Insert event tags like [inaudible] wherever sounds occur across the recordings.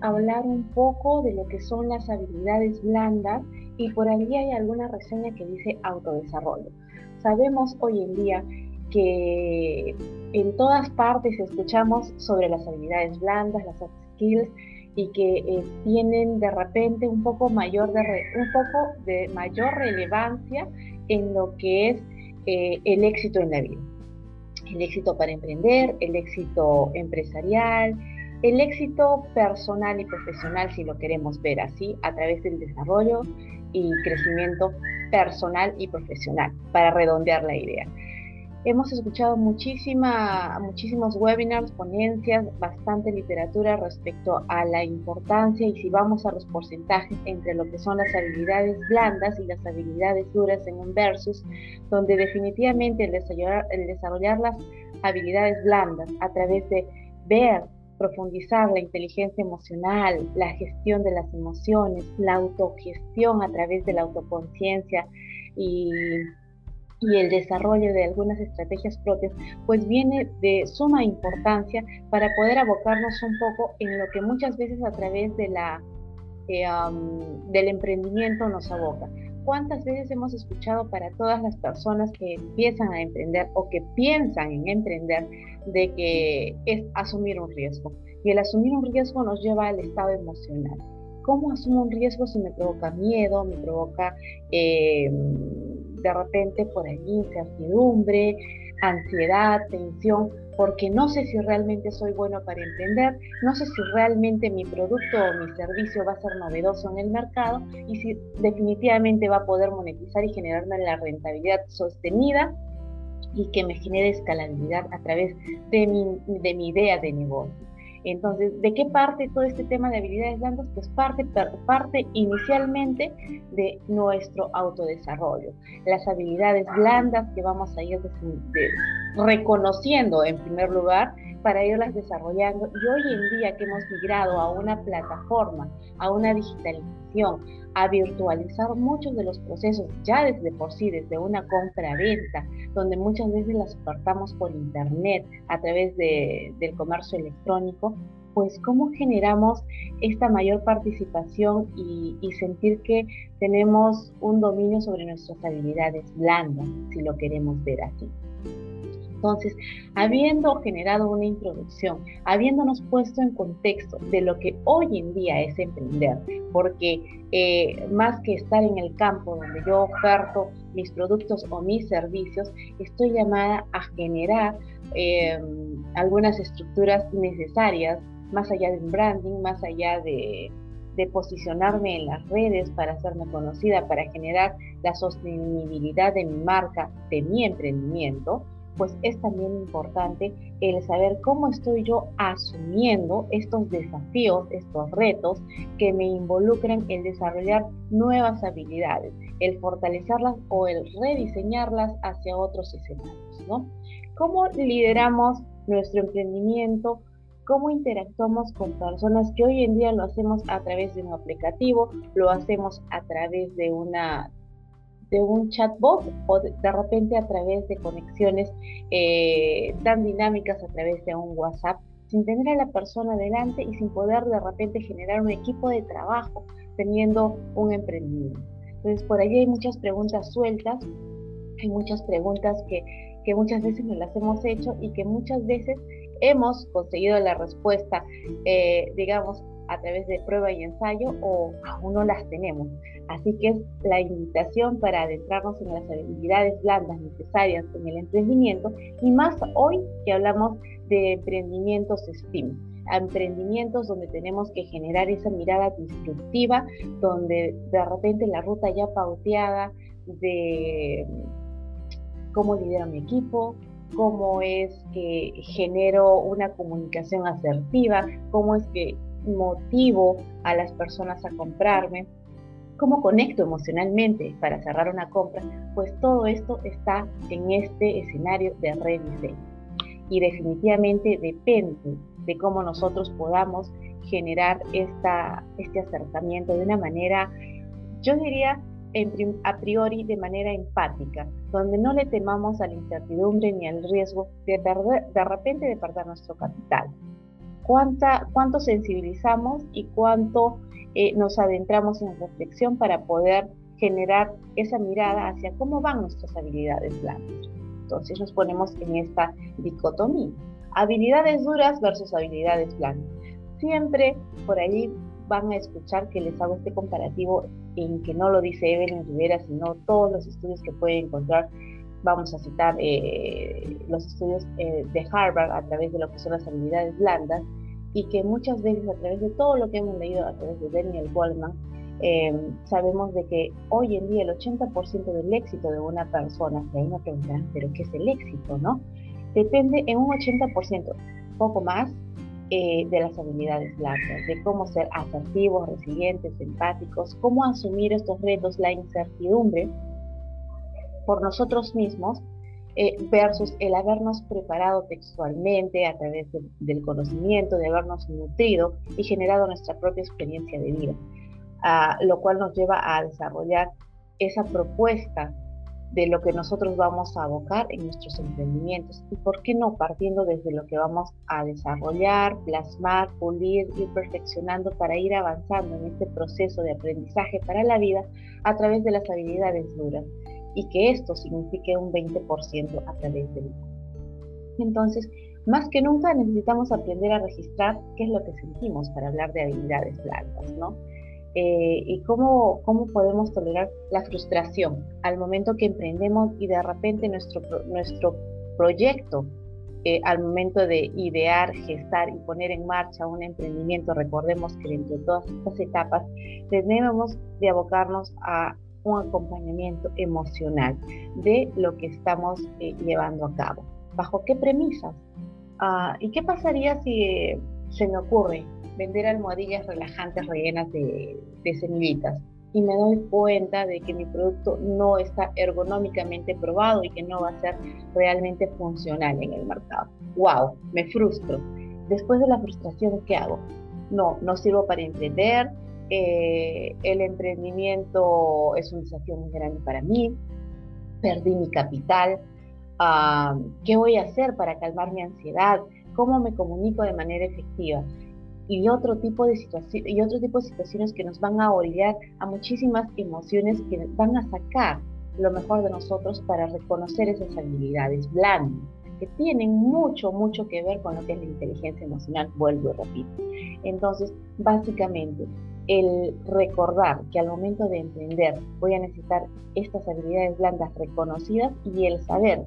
hablar un poco de lo que son las habilidades blandas y por allí hay alguna reseña que dice autodesarrollo. Sabemos hoy en día que en todas partes escuchamos sobre las habilidades blandas, las soft skills, y que eh, tienen de repente un poco mayor de un poco de mayor relevancia en lo que es eh, el éxito en la vida. El éxito para emprender, el éxito empresarial, el éxito personal y profesional, si lo queremos ver así, a través del desarrollo y crecimiento personal y profesional, para redondear la idea. Hemos escuchado muchísima, muchísimos webinars, ponencias, bastante literatura respecto a la importancia y si vamos a los porcentajes entre lo que son las habilidades blandas y las habilidades duras en un versus, donde definitivamente el desarrollar, el desarrollar las habilidades blandas a través de ver, profundizar la inteligencia emocional, la gestión de las emociones, la autogestión a través de la autoconciencia y el desarrollo de algunas estrategias propias, pues viene de suma importancia para poder abocarnos un poco en lo que muchas veces a través de la, eh, del emprendimiento nos aboca. ¿Cuántas veces hemos escuchado para todas las personas que empiezan a emprender o que piensan en emprender de que es asumir un riesgo? Y el asumir un riesgo nos lleva al estado emocional. ¿Cómo asumo un riesgo si me provoca miedo, me provoca... Eh, de repente por ahí incertidumbre, ansiedad, tensión, porque no sé si realmente soy bueno para emprender, no sé si realmente mi producto o mi servicio va a ser novedoso en el mercado y si definitivamente va a poder monetizar y generarme la rentabilidad sostenida y que me genere escalabilidad a través de mi idea de negocio. Entonces, ¿de qué parte todo este tema de habilidades blandas? Pues parte, parte inicialmente de nuestro autodesarrollo. Las habilidades blandas que vamos a ir reconociendo en primer lugar para irlas desarrollando. Y hoy en día que hemos migrado a una plataforma, a una digitalización, a virtualizar muchos de los procesos ya desde por sí, desde una compra-venta, donde muchas veces las apartamos por internet a través de, del comercio electrónico, pues cómo generamos esta mayor participación y, y, sentir que tenemos un dominio sobre nuestras habilidades blandas, si lo queremos ver así. Entonces, habiendo generado una introducción, habiéndonos puesto en contexto de lo que hoy en día es emprender, porque eh, más que estar en el campo donde yo oferto mis productos o mis servicios, estoy llamada a generar em, algunas estructuras necesarias, más allá de un branding, más allá de, de posicionarme en las redes para hacerme conocida, para generar la sostenibilidad de mi marca, de mi emprendimiento, pues es también importante el saber cómo estoy yo asumiendo estos desafíos, estos retos que me involucran en desarrollar nuevas habilidades, el fortalecerlas o el rediseñarlas hacia otros escenarios, ¿no? ¿Cómo lideramos nuestro emprendimiento? cómo interactuamos con personas que hoy en día lo hacemos a través de un aplicativo, lo hacemos a través de una de un chatbot o de, repente a través de conexiones eh, tan dinámicas a través de un WhatsApp, sin tener a la persona delante y sin poder de repente generar un equipo de trabajo teniendo un emprendimiento. Entonces, por ahí hay muchas preguntas sueltas, hay muchas preguntas que, que muchas veces nos las hemos hecho y que muchas veces hemos conseguido la respuesta, eh, digamos, a través de prueba y ensayo o aún no las tenemos. Así que es la invitación para adentrarnos en las habilidades blandas necesarias en el emprendimiento y más hoy que hablamos de emprendimientos STEAM emprendimientos donde tenemos que generar esa mirada disruptiva, donde de repente la ruta ya pauteada de cómo lidero mi equipo, cómo es que genero una comunicación asertiva, cómo es que motivo a las personas a comprarme, cómo conecto emocionalmente para cerrar una compra, pues todo esto está en este escenario de rediseño. Y definitivamente depende de cómo nosotros podamos generar esta, este acercamiento de una manera, yo diría, a priori de manera empática, donde no le temamos a la incertidumbre ni al riesgo de, perder, de repente de perder nuestro capital cuánto sensibilizamos y cuánto eh, nos adentramos en reflexión para poder generar esa mirada hacia cómo van nuestras habilidades blandas. Entonces nos ponemos en esta dicotomía. Habilidades duras versus habilidades blandas. Siempre por allí van a escuchar que les hago este comparativo en que no lo dice Evelyn Rivera, sino todos los estudios que pueden encontrar. Vamos a citar eh, los estudios eh, de Harvard a través de lo que son las habilidades blandas y que muchas veces a través de todo lo que hemos leído a través de Daniel Goldman, eh, sabemos de que hoy en día el 80% del éxito de una persona, que ahí me preguntarán, pero ¿qué es el éxito? no? Depende en un 80%, poco más, eh, de las habilidades blandas, de cómo ser asertivos, resilientes, empáticos, cómo asumir estos retos, la incertidumbre por nosotros mismos eh, versus el habernos preparado textualmente a través del conocimiento, de habernos nutrido y generado nuestra propia experiencia de vida, lo cual nos lleva a desarrollar esa propuesta de lo que nosotros vamos a abocar en nuestros emprendimientos. Y por qué no partiendo desde lo que vamos a desarrollar, plasmar, pulir, ir perfeccionando para ir avanzando en este proceso de aprendizaje para la vida a través de las habilidades duras y que esto signifique un 20% a través del Entonces, más que nunca necesitamos aprender a registrar qué es lo que sentimos para hablar de habilidades blandas, ¿no? Eh, y cómo, cómo podemos tolerar la frustración al momento que emprendemos y de repente nuestro, nuestro proyecto, eh, al momento de idear, gestar y poner en marcha un emprendimiento, recordemos que dentro de todas estas etapas debemos de abocarnos a un acompañamiento emocional de lo que estamos eh, llevando a cabo. ¿Bajo qué premisas? Ah, ¿Y qué pasaría si se me ocurre vender almohadillas relajantes rellenas de, semillitas y me doy cuenta de que mi producto no está ergonómicamente probado y que no va a ser realmente funcional en el mercado. ¡Wow! Me frustro. Después de la frustración, ¿qué hago? No, no sirvo para emprender, eh, el emprendimiento es un desafío muy grande para mí, perdí mi capital, ah, ¿qué voy a hacer para calmar mi ansiedad? ¿Cómo me comunico de manera efectiva? y otro tipo de y otro tipo de situaciones que nos van a orillar a muchísimas emociones que van a sacar lo mejor de nosotros para reconocer esas habilidades blandas que tienen mucho, mucho que ver con lo que es la inteligencia emocional, vuelvo y repito. Entonces, básicamente, el recordar que al momento de emprender voy a necesitar estas habilidades blandas reconocidas y el saber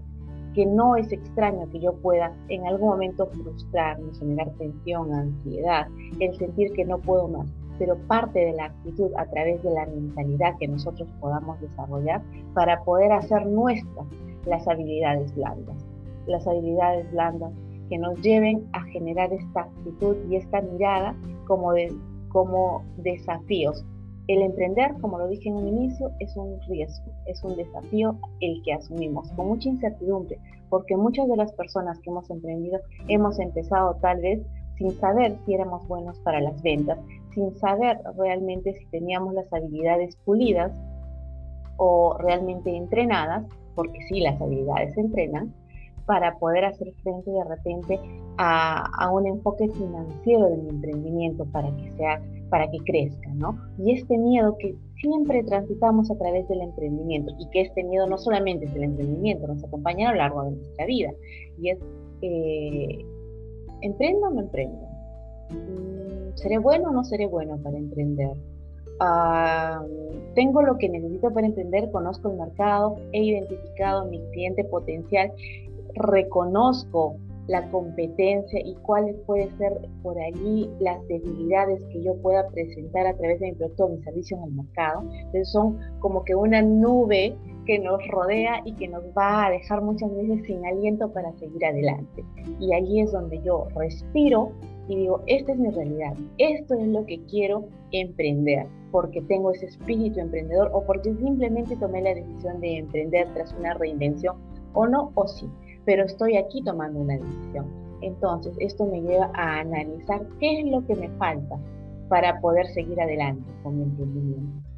que no es extraño que yo pueda en algún momento frustrarme, generar tensión, ansiedad, el sentir que no puedo más. Pero parte de la actitud a través de la mentalidad que nosotros podamos desarrollar para poder hacer nuestras las habilidades blandas. Las habilidades blandas que nos lleven a generar esta actitud y esta mirada como, de, como desafíos, el emprender, como lo dije en un inicio, es un riesgo, es un desafío el que asumimos con mucha incertidumbre, porque muchas de las personas que hemos emprendido hemos empezado tal vez sin saber si éramos buenos para las ventas, sin saber realmente si teníamos las habilidades pulidas o realmente entrenadas, porque sí, las habilidades se entrenan, para poder hacer frente de repente a, un enfoque financiero de mi emprendimiento para que sea para que crezca, ¿no? Y este miedo que siempre transitamos a través del emprendimiento y que este miedo no solamente es el emprendimiento, nos acompaña a lo largo de nuestra vida y es, eh, ¿emprendo o no emprendo? Mm, ¿Seré bueno o no seré bueno para emprender? Ah, tengo lo que necesito para emprender, conozco el mercado, he identificado mi cliente potencial, reconozco la competencia y cuáles pueden ser por allí las debilidades que yo pueda presentar a través de mi producto o mi servicio en el mercado. Entonces son como que una nube que nos rodea y que nos va a dejar muchas veces sin aliento para seguir adelante. Y allí es donde yo respiro y digo, esta es mi realidad, esto es lo que quiero emprender, porque tengo ese espíritu emprendedor o porque simplemente tomé la decisión de emprender tras una reinvención o no o sí pero estoy aquí tomando una decisión. Entonces, esto me lleva a analizar qué es lo que me falta para poder seguir adelante con mi emprendimiento.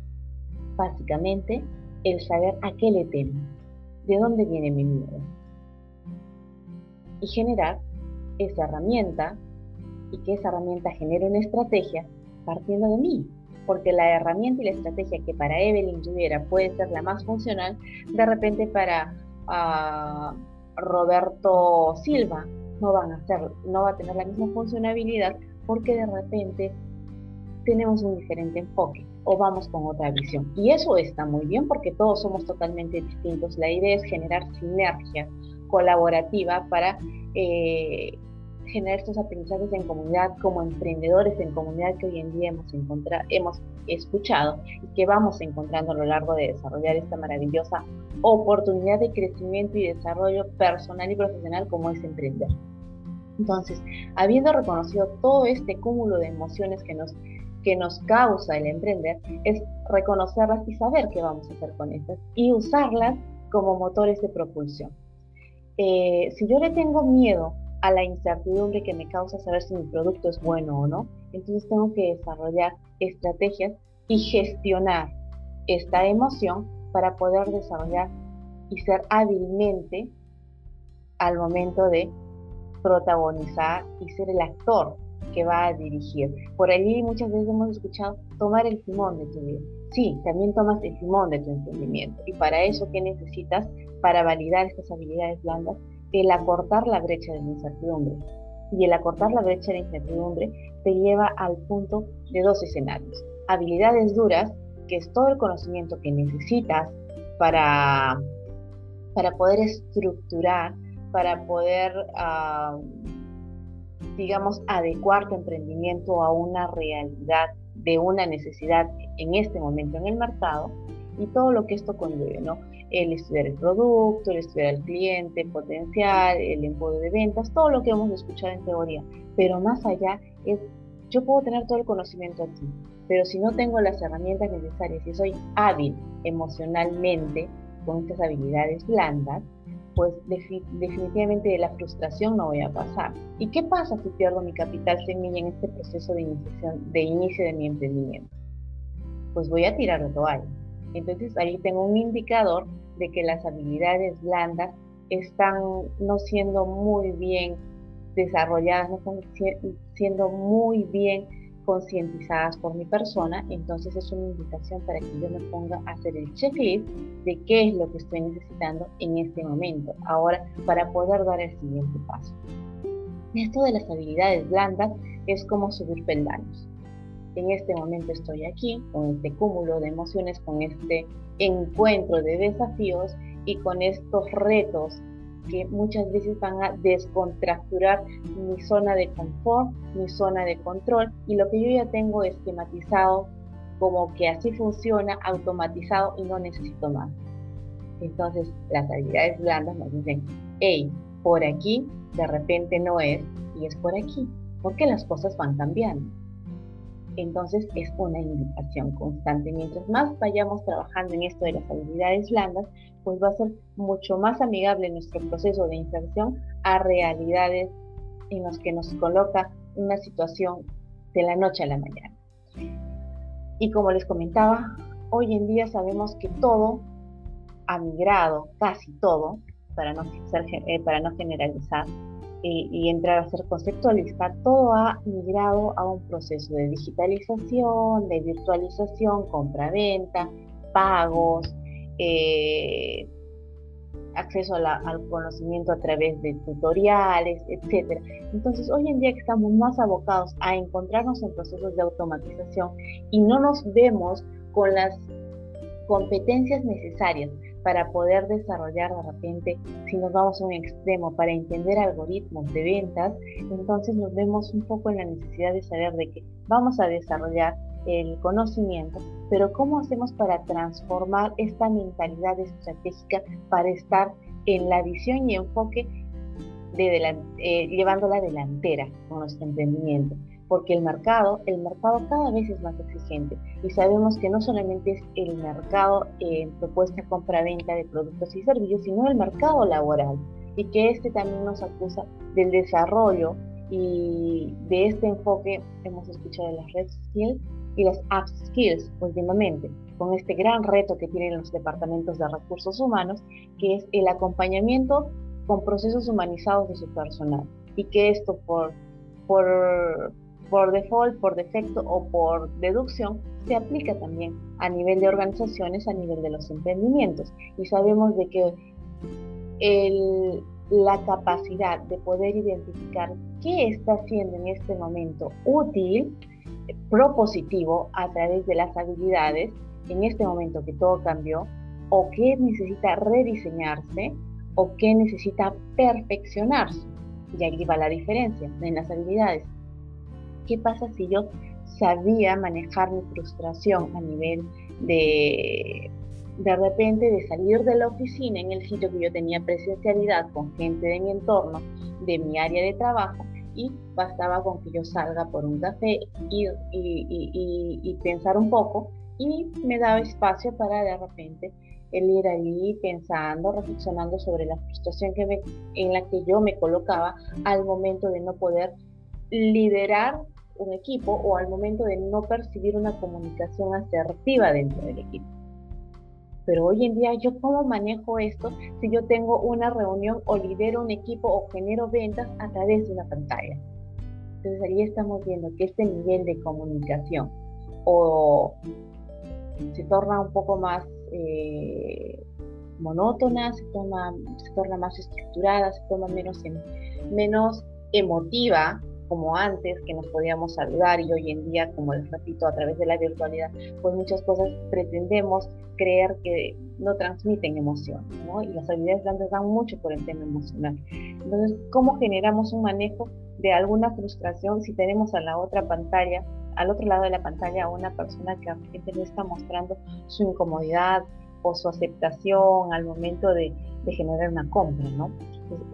Básicamente, el saber a qué le temo, de dónde viene mi miedo. Y generar esa herramienta y que esa herramienta genere una estrategia partiendo de mí, porque la herramienta y la estrategia que para Evelyn tuviera puede ser la más funcional, de repente para uh, Roberto Silva no van a ser, no va a tener la misma funcionalidad porque de repente tenemos un diferente enfoque o vamos con otra visión. Y eso está muy bien porque todos somos totalmente distintos. La idea es generar sinergia colaborativa para eh, generar estos aprendizajes en comunidad como emprendedores en comunidad que hoy en día hemos, hemos escuchado y que vamos encontrando a lo largo de desarrollar esta maravillosa oportunidad de crecimiento y desarrollo personal y profesional como es emprender. Entonces, habiendo reconocido todo este cúmulo de emociones que nos, que nos causa el emprender, es reconocerlas y saber qué vamos a hacer con estas y usarlas como motores de propulsión. Eh, si yo le tengo miedo a la incertidumbre que me causa saber si mi producto es bueno o no, entonces tengo que desarrollar estrategias y gestionar esta emoción para poder desarrollar y ser hábilmente al momento de protagonizar y ser el actor que va a dirigir. Por allí muchas veces hemos escuchado tomar el timón de tu vida. Sí, también tomas el timón de tu emprendimiento. Y para eso, ¿qué necesitas? Para validar estas habilidades blandas, el acortar la brecha de la incertidumbre. Y el acortar la brecha de incertidumbre te lleva al punto de dos escenarios. Habilidades duras, que es todo el conocimiento que necesitas para, para poder estructurar para poder, ah, digamos, adecuar tu emprendimiento a una realidad de una necesidad en este momento en el mercado y todo lo que esto conlleve, ¿no? El estudiar el producto, el estudiar al cliente potencial, el empodio de ventas, todo lo que hemos escuchado en teoría. Pero más allá es, yo puedo tener todo el conocimiento aquí, pero si no tengo las herramientas necesarias, si soy hábil emocionalmente con estas habilidades blandas, pues definitivamente de la frustración no voy a pasar. ¿Y qué pasa si pierdo mi capital semilla en este proceso de, de inicio de mi emprendimiento? Pues voy a tirar la toalla. Entonces ahí tengo un indicador de que las habilidades blandas están no siendo muy bien desarrolladas, no están siendo muy bien concientizadas por mi persona, entonces es una invitación para que yo me ponga a hacer el checklist de qué es lo que estoy necesitando en este momento, ahora para poder dar el siguiente paso. Esto de las habilidades blandas es como subir peldaños. En este momento estoy aquí con este cúmulo de emociones, con este encuentro de desafíos y con estos retos que muchas veces van a descontracturar mi zona de confort, mi zona de control y lo que yo ya tengo esquematizado como que así funciona, automatizado y no necesito más. Entonces las habilidades blandas nos dicen, hey, por aquí de repente no es y es por aquí, porque las cosas van cambiando. Entonces es una invitación constante. Mientras más vayamos trabajando en esto de las habilidades blandas, pues va a ser mucho más amigable nuestro proceso de inserción a realidades en las que nos coloca una situación de la noche a la mañana. Y como les comentaba, hoy en día sabemos que todo ha migrado, casi todo, para no, eh, para no generalizar, y, entrar a ser conceptualista, todo ha migrado a un proceso de digitalización, de virtualización, compra-venta, pagos, eh, acceso al conocimiento a través de tutoriales, etc. Entonces, hoy en día estamos más abocados a encontrarnos en procesos de automatización y no nos vemos con las competencias necesarias para poder desarrollar de repente, si nos vamos a un extremo, para entender algoritmos de ventas, entonces nos vemos un poco en la necesidad de saber de que vamos a desarrollar el conocimiento, pero ¿cómo hacemos para transformar esta mentalidad estratégica para estar en la visión y enfoque de eh, llevando la delantera con nuestro emprendimiento? Porque el mercado, el mercado cada vez es más exigente y sabemos que no solamente es el mercado en propuesta compra-venta de productos y servicios, sino el mercado laboral y que este también nos acusa del desarrollo y de este enfoque hemos escuchado de las red skills y las app skills últimamente, con este gran reto que tienen los departamentos de recursos humanos, que es el acompañamiento con procesos humanizados de su personal y que esto por por, por default, por defecto o por deducción, se aplica también a nivel de organizaciones, a nivel de los emprendimientos. Y sabemos de que el, la capacidad de poder identificar qué está siendo en este momento útil, propositivo a través de las habilidades, en este momento que todo cambió, o qué necesita rediseñarse, o qué necesita perfeccionarse. Y ahí va la diferencia en las habilidades. ¿Qué pasa si yo sabía manejar mi frustración a nivel de de repente de salir de la oficina en el sitio que yo tenía presencialidad con gente de mi entorno, de mi área de trabajo, y bastaba con que yo salga por un café y, y, pensar un poco y me daba espacio para de repente el ir ahí pensando, reflexionando sobre la frustración que me, en la que yo me colocaba al momento de no poder liderar un equipo o al momento de no percibir una comunicación asertiva dentro del equipo. Pero hoy en día, ¿yo cómo manejo esto si yo tengo una reunión o lidero un equipo o genero ventas a través de una pantalla? Entonces ahí estamos viendo que este nivel de comunicación o se torna un poco más eh, monótona, se, se torna más estructurada, se torna menos, menos emotiva como antes, que nos podíamos saludar y hoy en día, como les repito, a través de la virtualidad, pues muchas cosas pretendemos creer que no transmiten emoción, ¿no? Y las habilidades blandas dan mucho por el tema emocional. Entonces, ¿cómo generamos un manejo de alguna frustración si tenemos a la otra pantalla, al otro lado de la pantalla, a una persona que a repente no está mostrando su incomodidad o su aceptación al momento de, de generar una compra, ¿no?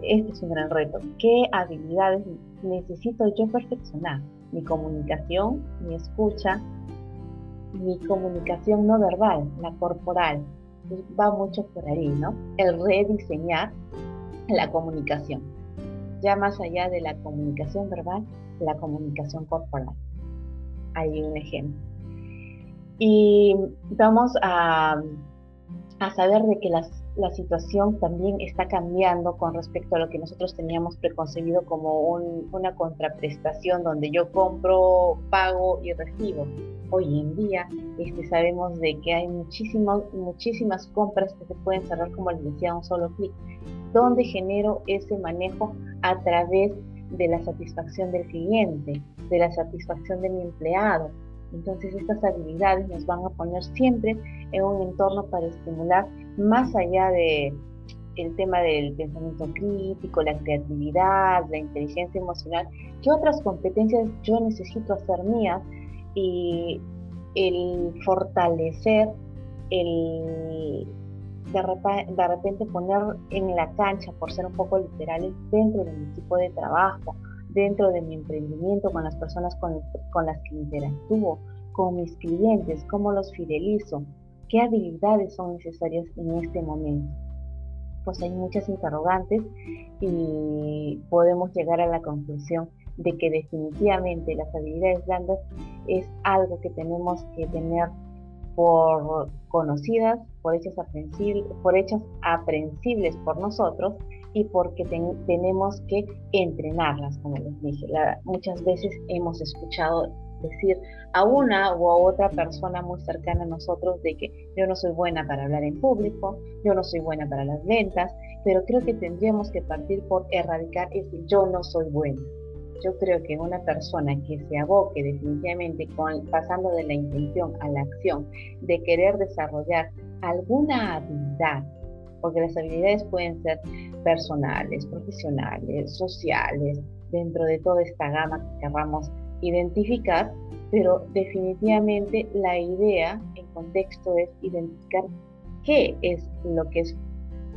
Este es un gran reto. ¿Qué habilidades necesito yo perfeccionar? Mi comunicación, mi escucha, mi comunicación no verbal, la corporal. va mucho por ahí, ¿no? El rediseñar la comunicación. Ya más allá de la comunicación verbal, la comunicación corporal. Hay un ejemplo. Y vamos a, a saber de que las la situación también está cambiando con respecto a lo que nosotros teníamos preconcebido como una contraprestación donde yo compro, pago y recibo. Hoy en día este, sabemos de que hay muchísimas, muchísimas compras que se pueden cerrar, como les decía, un solo clic, donde genero ese manejo a través de la satisfacción del cliente, de la satisfacción de mi empleado. Entonces estas habilidades nos van a poner siempre en un entorno para estimular más allá de el tema del pensamiento crítico, la creatividad, la inteligencia emocional, qué otras competencias yo necesito hacer mías y el fortalecer, el de, repente poner en la cancha, por ser un poco literales, dentro de mi equipo de trabajo, dentro de mi emprendimiento, con las personas con, con las que interactúo, con mis clientes, cómo los fidelizo, ¿Qué habilidades son necesarias en este momento? Pues hay muchas interrogantes y podemos llegar a la conclusión de que definitivamente las habilidades blandas es algo que tenemos que tener por conocidas, por hechas, aprensibles, por hechas aprensibles por nosotros y porque tenemos que entrenarlas, como les dije. muchas veces hemos escuchado decir a una o a otra persona muy cercana a nosotros de que yo no soy buena para hablar en público, yo no soy buena para las ventas, pero creo que tendríamos que partir por erradicar ese yo no soy buena. Yo creo que una persona que se aboque definitivamente con, pasando de la intención a la acción, de querer desarrollar alguna habilidad, porque las habilidades pueden ser personales, profesionales, sociales, dentro de toda esta gama que querramos identificar, pero definitivamente la idea en contexto es identificar qué es lo que es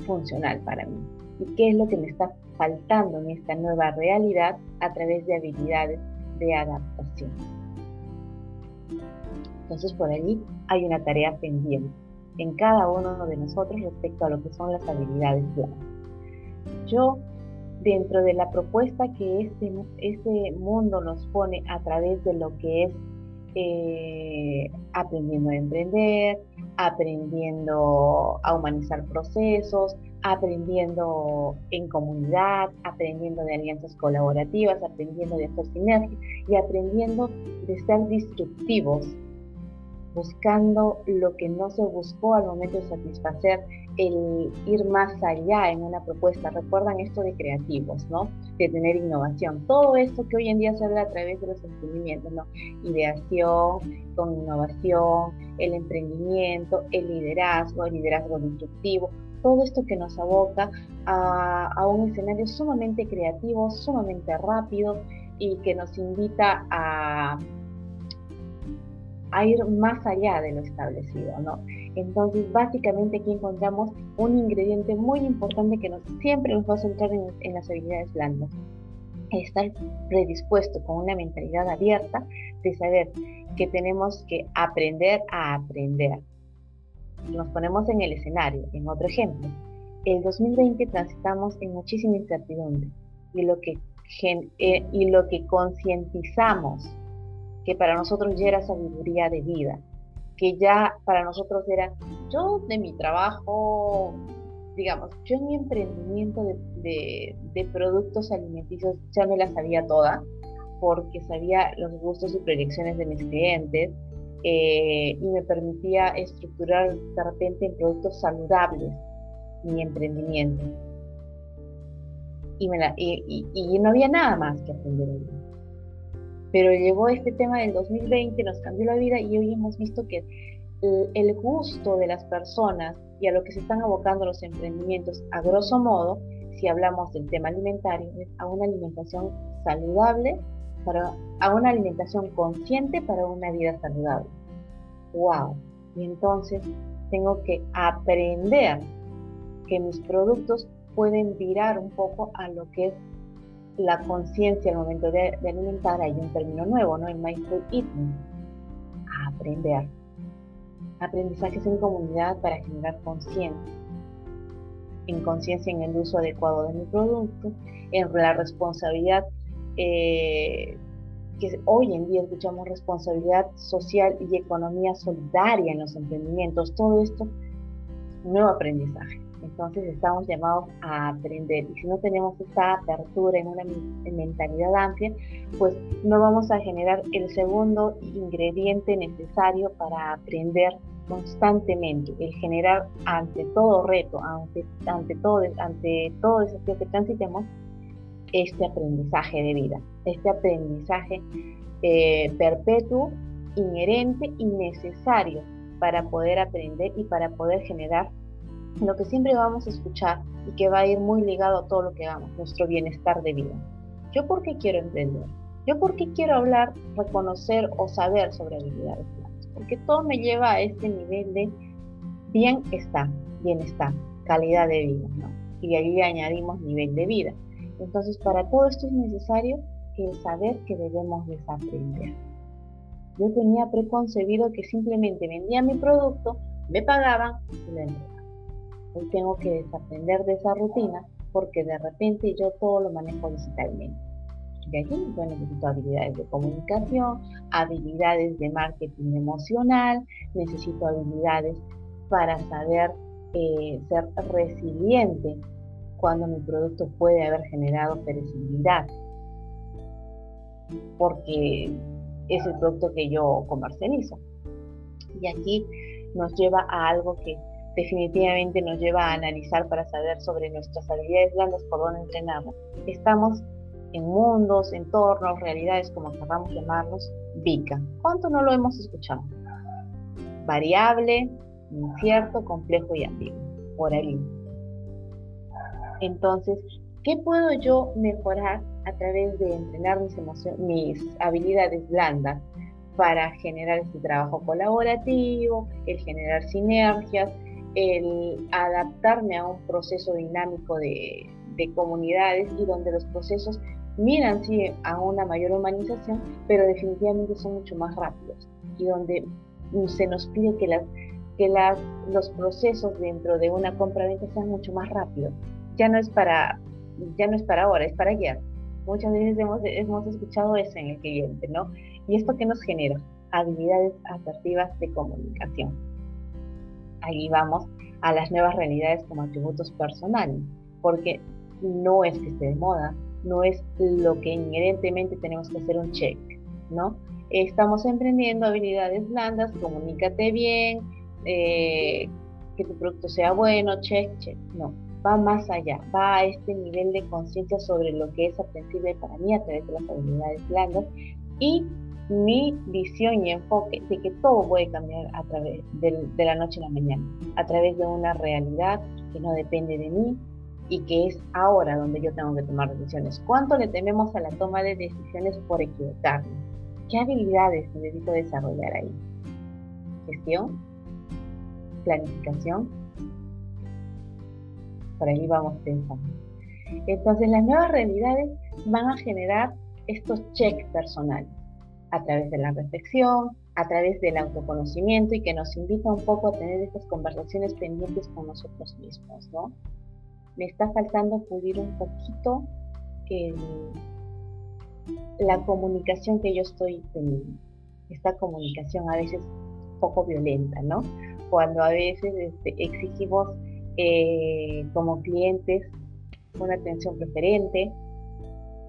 funcional para mí y qué es lo que me está faltando en esta nueva realidad a través de habilidades de adaptación. Entonces por allí hay una tarea pendiente en cada uno de nosotros respecto a lo que son las habilidades blandas. Yo dentro de la propuesta que este, este mundo nos pone a través de lo que es eh, aprendiendo a emprender, aprendiendo a humanizar procesos, aprendiendo en comunidad, aprendiendo de alianzas colaborativas, aprendiendo de hacer sinergia y aprendiendo de ser disruptivos, buscando lo que no se buscó al momento de satisfacer el ir más allá en una propuesta. Recuerdan esto de creativos, ¿no? De tener innovación. Todo esto que hoy en día se habla a través de los emprendimientos, ¿no? Ideación con innovación, el emprendimiento, el liderazgo, el liderazgo disruptivo, todo esto que nos aboca a, un escenario sumamente creativo, sumamente rápido y que nos invita a, ir más allá de lo establecido, ¿no? Entonces, básicamente aquí encontramos un ingrediente muy importante que nos, siempre nos va a centrar en, en las habilidades blandas. Estar predispuesto con una mentalidad abierta de saber que tenemos que aprender a aprender, nos ponemos en el escenario, en otro ejemplo, el 2020 transitamos en muchísima incertidumbre y lo que, eh, y lo que concientizamos que para nosotros ya era sabiduría de vida, que ya para nosotros era, yo de mi trabajo, digamos, yo en mi emprendimiento de, de productos alimenticios ya me la sabía toda, porque sabía los gustos y proyecciones de mis clientes, eh, y me permitía estructurar de repente en productos saludables mi emprendimiento. Y, y, no había nada más que aprender ahí. Pero llegó este tema del 2020, nos cambió la vida y hoy hemos visto que el, el gusto de las personas y a lo que se están abocando los emprendimientos, a grosso modo, si hablamos del tema alimentario, es a una alimentación saludable para, a una alimentación consciente para una vida saludable. ¡Wow! Y entonces tengo que aprender que mis productos pueden virar un poco a lo que es la conciencia al momento de, alimentar. Hay un término nuevo, ¿no? El mindful eating. Aprender. Aprendizajes en comunidad para generar conciencia. En conciencia en el uso adecuado de mi producto, en la responsabilidad eh, que hoy en día escuchamos responsabilidad social y economía solidaria en los emprendimientos, todo esto, nuevo aprendizaje. Entonces estamos llamados a aprender y si no tenemos esta apertura en una mentalidad amplia, pues no vamos a generar el segundo ingrediente necesario para aprender constantemente, el generar ante todo reto, ante, ante, todo, ante todo desafío que transitemos, este aprendizaje de vida, este aprendizaje eh, perpetuo, inherente y necesario para poder aprender y para poder generar lo que siempre vamos a escuchar y que va a ir muy ligado a todo lo que hagamos, nuestro bienestar de vida. ¿Yo por qué quiero emprender? ¿Yo por qué quiero hablar, reconocer o saber sobre habilidades blandas? Porque todo me lleva a este nivel de bienestar, bienestar, calidad de vida, ¿no? Y ahí añadimos nivel de vida. Entonces, para todo esto es necesario el saber que debemos desaprender. Yo tenía preconcebido que simplemente vendía mi producto, me pagaban y lo entregaban. Hoy tengo que desaprender de esa rutina porque de repente yo todo lo manejo digitalmente. Y aquí yo necesito habilidades de comunicación, habilidades de marketing emocional, necesito habilidades para saber eh, ser resiliente cuando mi producto puede haber generado perecibilidad, porque es el producto que yo comercializo. Y aquí nos lleva a algo que definitivamente nos lleva a analizar para saber sobre nuestras habilidades blandas, por dónde entrenarlas. Estamos en mundos, entornos, realidades, como queramos llamarlos, VICA. ¿Cuánto no lo hemos escuchado? Variable, incierto, complejo y ambiguo. Por ahí. Entonces, ¿qué puedo yo mejorar a través de entrenar mis, mis habilidades blandas para generar este trabajo colaborativo, el generar sinergias, el adaptarme a un proceso dinámico de, de comunidades y donde los procesos miran sí a una mayor humanización, pero definitivamente son mucho más rápidos y donde se nos pide que los procesos dentro de una compra-venta sean mucho más rápidos ya no es para, ya no es para ahora, es para ayer. Muchas veces hemos, hemos escuchado eso en el cliente, ¿no? ¿Y esto qué nos genera? Habilidades asertivas de comunicación. Ahí vamos a las nuevas realidades como atributos personales, porque no es que esté de moda, no es lo que inherentemente tenemos que hacer un check, ¿no? Estamos emprendiendo habilidades blandas, comunícate bien, eh, que tu producto sea bueno, check, check. No, va más allá, va a este nivel de conciencia sobre lo que es aprensible para mí a través de las habilidades blandas y mi visión y enfoque de que todo puede cambiar a través de, de la noche a la mañana, a través de una realidad que no depende de mí, y que es ahora donde yo tengo que tomar decisiones. ¿Cuánto le tememos a la toma de decisiones por equivocarme? ¿Qué habilidades necesito desarrollar ahí? Gestión, planificación. Por ahí vamos pensando. Entonces las nuevas realidades van a generar estos checks personales a través de la reflexión, a través del autoconocimiento y que nos invita un poco a tener estas conversaciones pendientes con nosotros mismos, ¿no? me está faltando pulir un poquito la comunicación que yo estoy teniendo. Esta comunicación a veces poco violenta, ¿no? Cuando a veces este, exigimos eh, como clientes una atención preferente.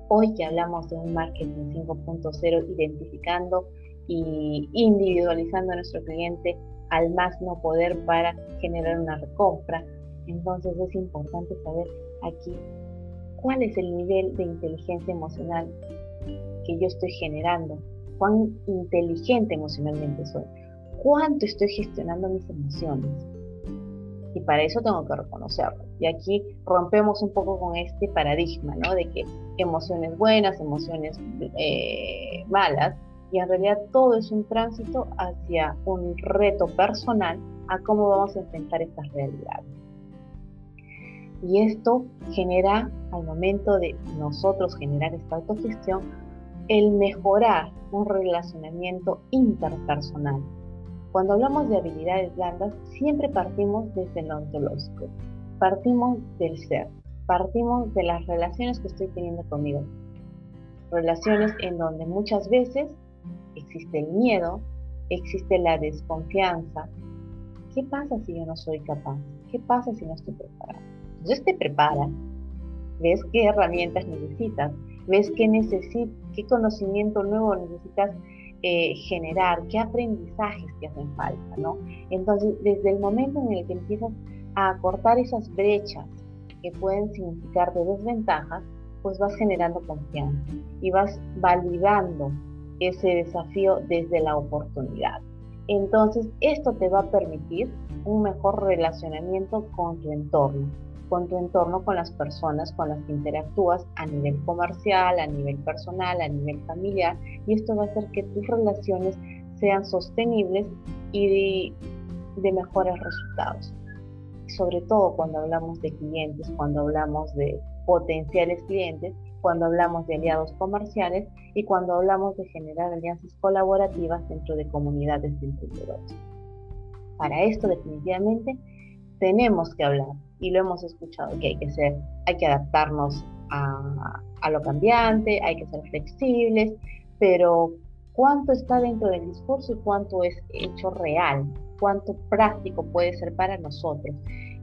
Hoy que hablamos de un marketing 5.0, identificando y individualizando a nuestro cliente al más no poder para generar una recompra, entonces es importante saber aquí cuál es el nivel de inteligencia emocional que yo estoy generando, cuán inteligente emocionalmente soy, cuánto estoy gestionando mis emociones. Para eso tengo que reconocerlo. Y aquí rompemos un poco con este paradigma, ¿no? De que emociones buenas, emociones eh, malas, y en realidad todo es un tránsito hacia un reto personal a cómo vamos a enfrentar estas realidades. Y esto genera, al momento de nosotros generar esta autogestión, el mejorar un relacionamiento interpersonal. Cuando hablamos de habilidades blandas, siempre partimos desde lo ontológico, partimos del ser, partimos de las relaciones que estoy teniendo conmigo. Relaciones en donde muchas veces existe el miedo, existe la desconfianza. ¿Qué pasa si yo no soy capaz? ¿Qué pasa si no estoy preparado? Entonces te preparas, ves qué herramientas necesitas, ves qué, qué conocimiento nuevo necesitas eh, generar, qué aprendizajes te hacen falta, ¿no? Entonces, desde el momento en el que empiezas a cortar esas brechas que pueden significar de desventajas, pues vas generando confianza y vas validando ese desafío desde la oportunidad. Entonces, esto te va a permitir un mejor relacionamiento con tu entorno con tu entorno, con las personas con las que interactúas a nivel comercial, a nivel personal, a nivel familiar, y esto va a hacer que tus relaciones sean sostenibles y de, mejores resultados. Sobre todo cuando hablamos de clientes, cuando hablamos de potenciales clientes, cuando hablamos de aliados comerciales y cuando hablamos de generar alianzas colaborativas dentro de comunidades de emprendedores. Para esto definitivamente tenemos que hablar y lo hemos escuchado que hay que ser, hay que adaptarnos a, a lo cambiante, hay que ser flexibles, pero cuánto está dentro del discurso y cuánto es hecho real, cuánto práctico puede ser para nosotros.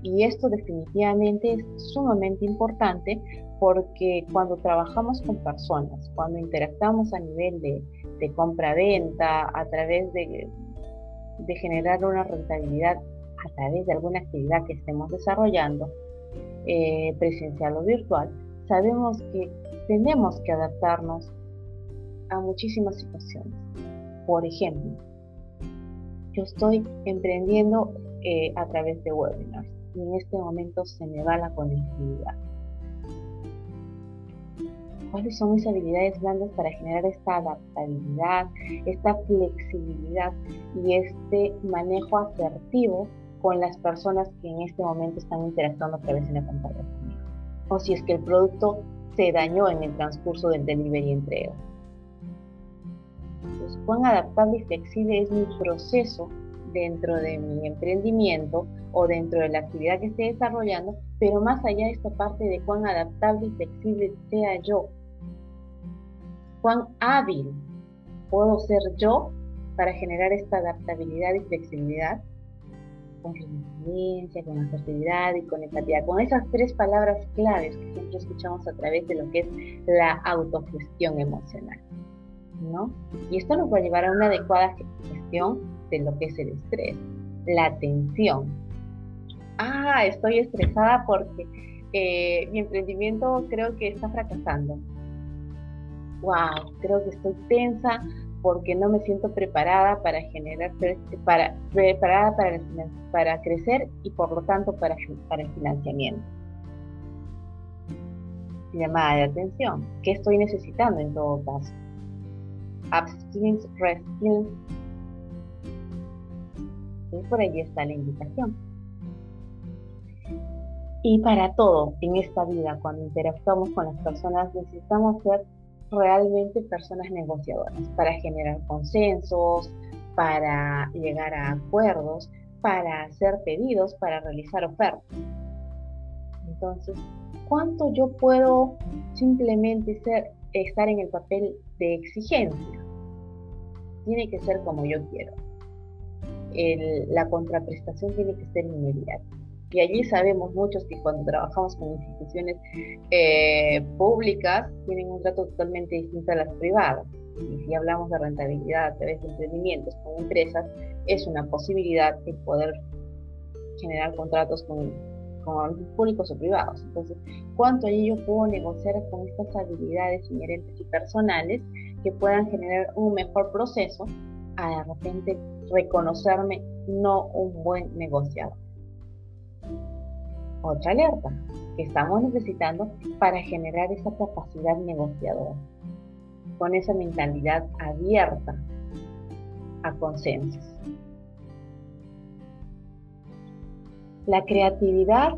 Y esto definitivamente es sumamente importante porque cuando trabajamos con personas, cuando interactuamos a nivel de, de compra-venta, a través de, de generar una rentabilidad a través de alguna actividad que estemos desarrollando, eh, presencial o virtual, sabemos que tenemos que adaptarnos a muchísimas situaciones. Por ejemplo, yo estoy emprendiendo eh, a través de webinars y en este momento se me va la conectividad. ¿Cuáles son mis habilidades blandas para generar esta adaptabilidad, esta flexibilidad y este manejo asertivo con las personas que en este momento están interactuando a través de la pantalla conmigo. O si es que el producto se dañó en el transcurso del delivery y entrega. Entonces, cuán adaptable y flexible es mi proceso dentro de mi emprendimiento o dentro de la actividad que esté desarrollando, pero más allá de esta parte de cuán adaptable y flexible sea yo, cuán hábil puedo ser yo para generar esta adaptabilidad y flexibilidad con resiliencia, con asertividad y con empatía, con esas tres palabras claves que siempre escuchamos a través de lo que es la autogestión emocional. ¿no? Y esto nos va a llevar a una adecuada gestión de lo que es el estrés, la tensión. Ah, estoy estresada porque eh, mi emprendimiento creo que está fracasando. Wow, creo que estoy tensa porque no me siento preparada para generar, para, preparada para, para crecer y por lo tanto para, para el financiamiento. Llamada de atención, ¿qué estoy necesitando en todo caso? Upskills, reskills. por ahí está la invitación. Y para todo en esta vida, cuando interactuamos con las personas, necesitamos ser realmente personas negociadoras para generar consensos, para llegar a acuerdos, para hacer pedidos, para realizar ofertas. Entonces, ¿cuánto yo puedo simplemente ser, estar en el papel de exigencia? Tiene que ser como yo quiero. la contraprestación tiene que ser inmediata. Y allí sabemos muchos que cuando trabajamos con instituciones eh, públicas tienen un trato totalmente distinto a las privadas. Y si hablamos de rentabilidad a través de emprendimientos con empresas, es una posibilidad de poder generar contratos con, con públicos o privados. Entonces, ¿cuánto allí yo puedo negociar con estas habilidades inherentes y personales que puedan generar un mejor proceso a de repente reconocerme no un buen negociador? Otra alerta que estamos necesitando para generar esa capacidad negociadora, con esa mentalidad abierta a consensos. La creatividad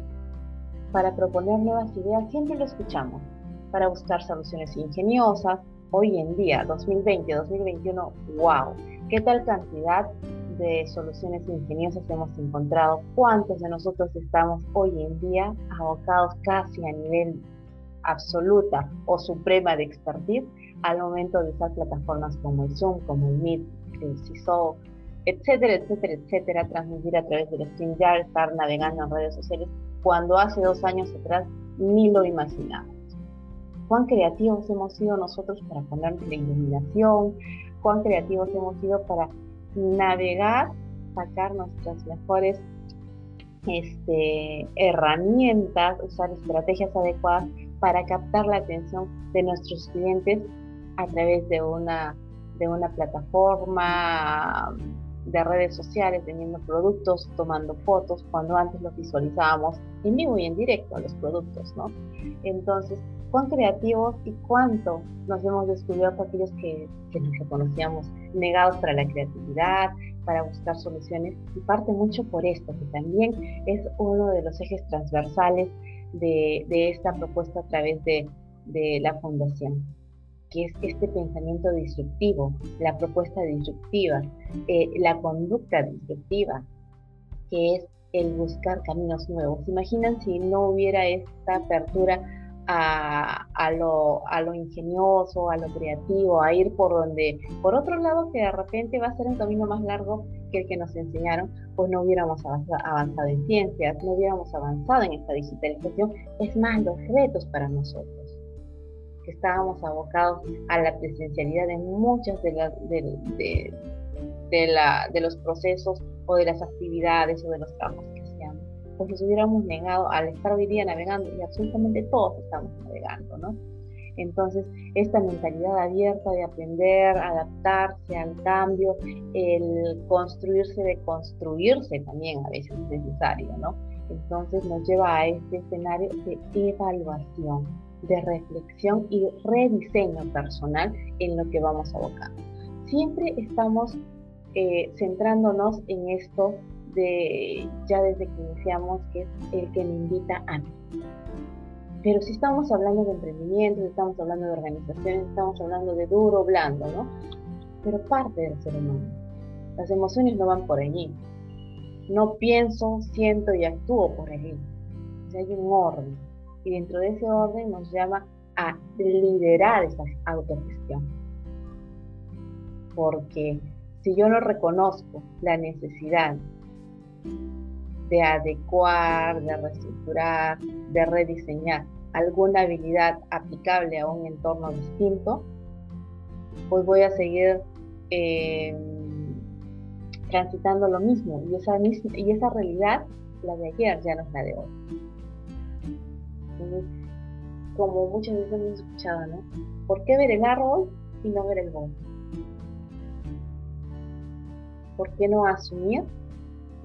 para proponer nuevas ideas siempre lo escuchamos, para buscar soluciones ingeniosas. Hoy en día, 2020, 2021, wow, qué tal cantidad de soluciones ingeniosas hemos encontrado, cuántos de nosotros estamos hoy en día abocados casi a nivel absoluta o suprema de expertise al momento de usar plataformas como el Zoom, como el Meet, el CISO, etcétera, etcétera, etcétera, transmitir a través del StreamYard, estar navegando en redes sociales, cuando hace dos años atrás ni lo imaginábamos. Cuán creativos hemos sido nosotros para poner la iluminación, cuán creativos hemos sido para navegar, sacar nuestras mejores este, herramientas, usar estrategias adecuadas para captar la atención de nuestros clientes a través de una, de una plataforma de redes sociales, vendiendo productos, tomando fotos, cuando antes los visualizábamos en vivo y en directo a los productos, ¿no? Entonces, cuán creativos y cuánto nos hemos descubierto aquellos que, que nos reconocíamos negados para la creatividad, para buscar soluciones, y parte mucho por esto, que también es uno de los ejes transversales de, esta propuesta a través de, de la fundación que es este pensamiento disruptivo, la propuesta disruptiva, eh, la conducta disruptiva, que es el buscar caminos nuevos. Imaginan si no hubiera esta apertura a, a, lo, a, lo, ingenioso, a lo creativo, a ir por donde, por otro lado, que de repente va a ser un camino más largo que el que nos enseñaron, pues no hubiéramos avanzado en ciencias, no hubiéramos avanzado en esta digitalización. Es más, los retos para nosotros que estábamos abocados a la presencialidad en muchas de, las de, de, la, de los procesos o de las actividades o de los trabajos pues nos hubiéramos negado al estar hoy día navegando y absolutamente todos estamos navegando, ¿no? Entonces, esta mentalidad abierta de aprender, adaptarse al cambio, el construirse de construirse también a veces es necesario, ¿no? Entonces nos lleva a este escenario de evaluación de reflexión y rediseño personal en lo que vamos a abocar. Siempre estamos eh, centrándonos en esto de ya desde que iniciamos, que es el que me invita a mí. Pero si estamos hablando de emprendimiento, estamos hablando de organizaciones, estamos hablando de duro, blando, ¿no? Pero parte del ser humano. Las emociones no van por allí. No pienso, siento y actúo por allí. O hay un orden y dentro de ese orden nos llama a liderar esa autogestión. Porque si yo no reconozco la necesidad de adecuar, de reestructurar, de rediseñar alguna habilidad aplicable a un entorno distinto, pues voy a seguir eh, transitando lo mismo y esa, y esa realidad, la de ayer, ya no es la de hoy. como muchas veces hemos escuchado, ¿no? ¿Por qué ver el árbol y no ver el bosque? ¿Por qué no asumir?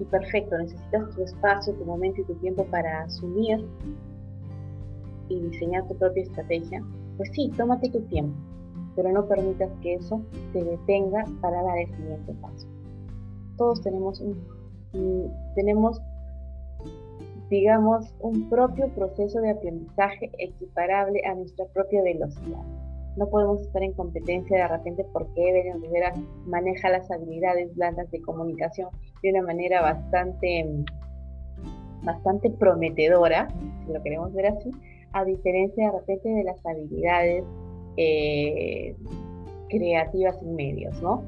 Y perfecto, necesitas tu espacio, tu momento y tu tiempo para asumir y diseñar tu propia estrategia. Pues sí, tómate tu tiempo, pero no permitas que eso te detenga para dar el siguiente paso. Todos tenemos tenemos digamos, un propio proceso de aprendizaje equiparable a nuestra propia velocidad. No podemos estar en competencia de repente porque Evelyn Rivera maneja las habilidades blandas de comunicación de una manera bastante, bastante prometedora, si lo queremos ver así, a diferencia de repente de las habilidades eh, creativas en medios, ¿no?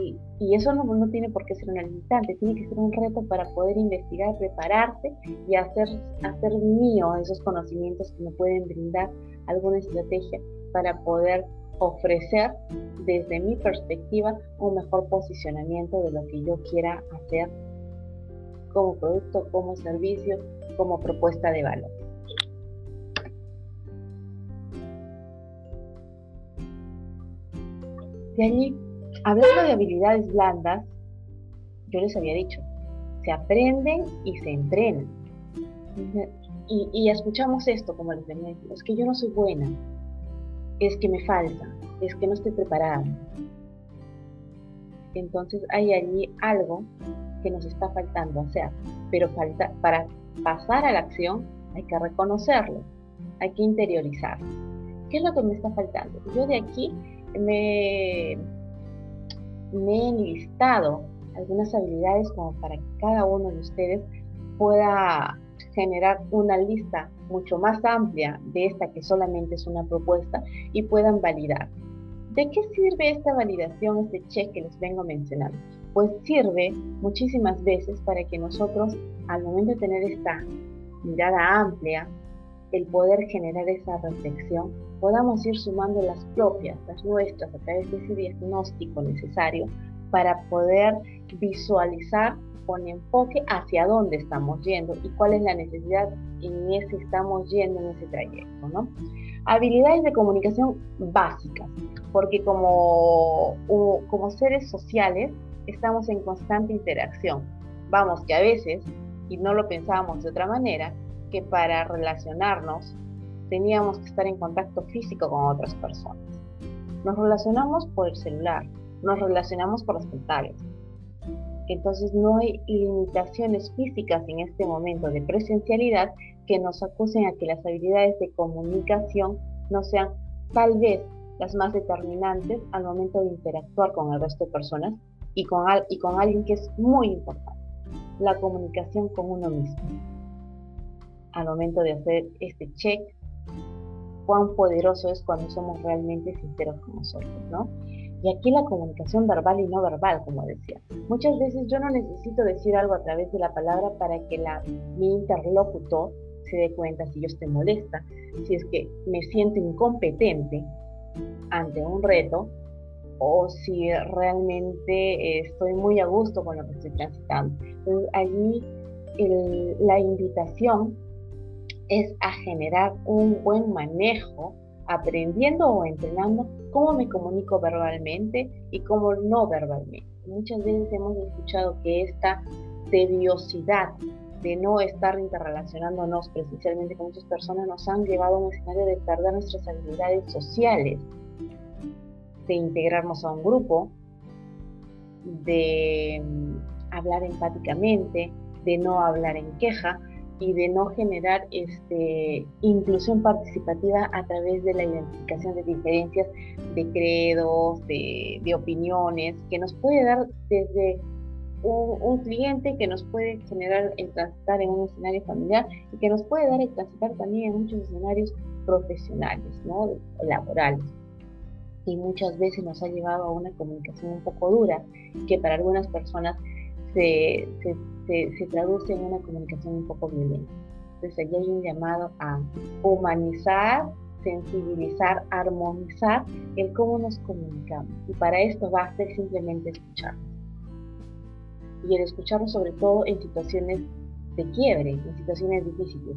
Y, eso no, no, tiene por qué ser una limitante, tiene que ser un reto para poder investigar, prepararse y hacer, hacer mío esos conocimientos que me pueden brindar alguna estrategia para poder ofrecer desde mi perspectiva un mejor posicionamiento de lo que yo quiera hacer como producto, como servicio, como propuesta de valor. De allí, hablando de habilidades blandas, yo les había dicho, se aprenden y se entrenan. Y, escuchamos esto, como les venía es que yo no soy buena, es que me falta, es que no estoy preparada. Entonces hay allí algo que nos está faltando hacer, pero falta, para pasar a la acción hay que reconocerlo, hay que interiorizarlo. ¿Qué es lo que me está faltando? Yo de aquí me, me he enlistado algunas habilidades como para que cada uno de ustedes pueda generar una lista mucho más amplia de esta que solamente es una propuesta y puedan validar. ¿De qué sirve esta validación, este check que les vengo mencionando? Pues sirve muchísimas veces para que nosotros, al momento de tener esta mirada amplia, el poder generar esa reflexión, podamos ir sumando las propias, las nuestras, a través de ese diagnóstico necesario para poder visualizar con enfoque hacia dónde estamos yendo y cuál es la necesidad en ese estamos yendo en ese trayecto, ¿no? Habilidades de comunicación básicas, porque como, como seres sociales estamos en constante interacción. Vamos que a veces, y no lo pensábamos de otra manera, que para relacionarnos teníamos que estar en contacto físico con otras personas. Nos relacionamos por el celular, nos relacionamos por las pantallas, entonces no hay limitaciones físicas en este momento de presencialidad que nos acusen a que las habilidades de comunicación no sean tal vez las más determinantes al momento de interactuar con el resto de personas y con, y con alguien que es muy importante, la comunicación con uno mismo. Al momento de hacer este check, cuán poderoso es cuando somos realmente sinceros con nosotros, ¿no? Y aquí la comunicación verbal y no verbal, como decía. Muchas veces yo no necesito decir algo a través de la palabra para que la, mi interlocutor se dé cuenta si yo estoy molesta, si es que me siento incompetente ante un reto o si realmente estoy muy a gusto con lo que estoy transitando. Entonces allí la invitación es a generar un buen manejo aprendiendo o entrenando cómo me comunico verbalmente y cómo no verbalmente. Muchas veces hemos escuchado que esta tediosidad de no estar interrelacionándonos presencialmente con muchas personas nos han llevado a un escenario de perder nuestras habilidades sociales, de integrarnos a un grupo, de mm, hablar empáticamente, de no hablar en queja, y de no generar este, inclusión participativa a través de la identificación de diferencias de credos, de, opiniones, que nos puede dar desde un, cliente que nos puede generar el transitar en un escenario familiar y que nos puede dar el transitar también en muchos escenarios profesionales, ¿no? laborales. Y muchas veces nos ha llevado a una comunicación un poco dura, que para algunas personas se, se se, traduce en una comunicación un poco violenta. Entonces allí hay un llamado a humanizar, sensibilizar, armonizar el cómo nos comunicamos. Y para esto basta simplemente escuchar. Y el escucharlo sobre todo en situaciones de quiebre, en situaciones difíciles.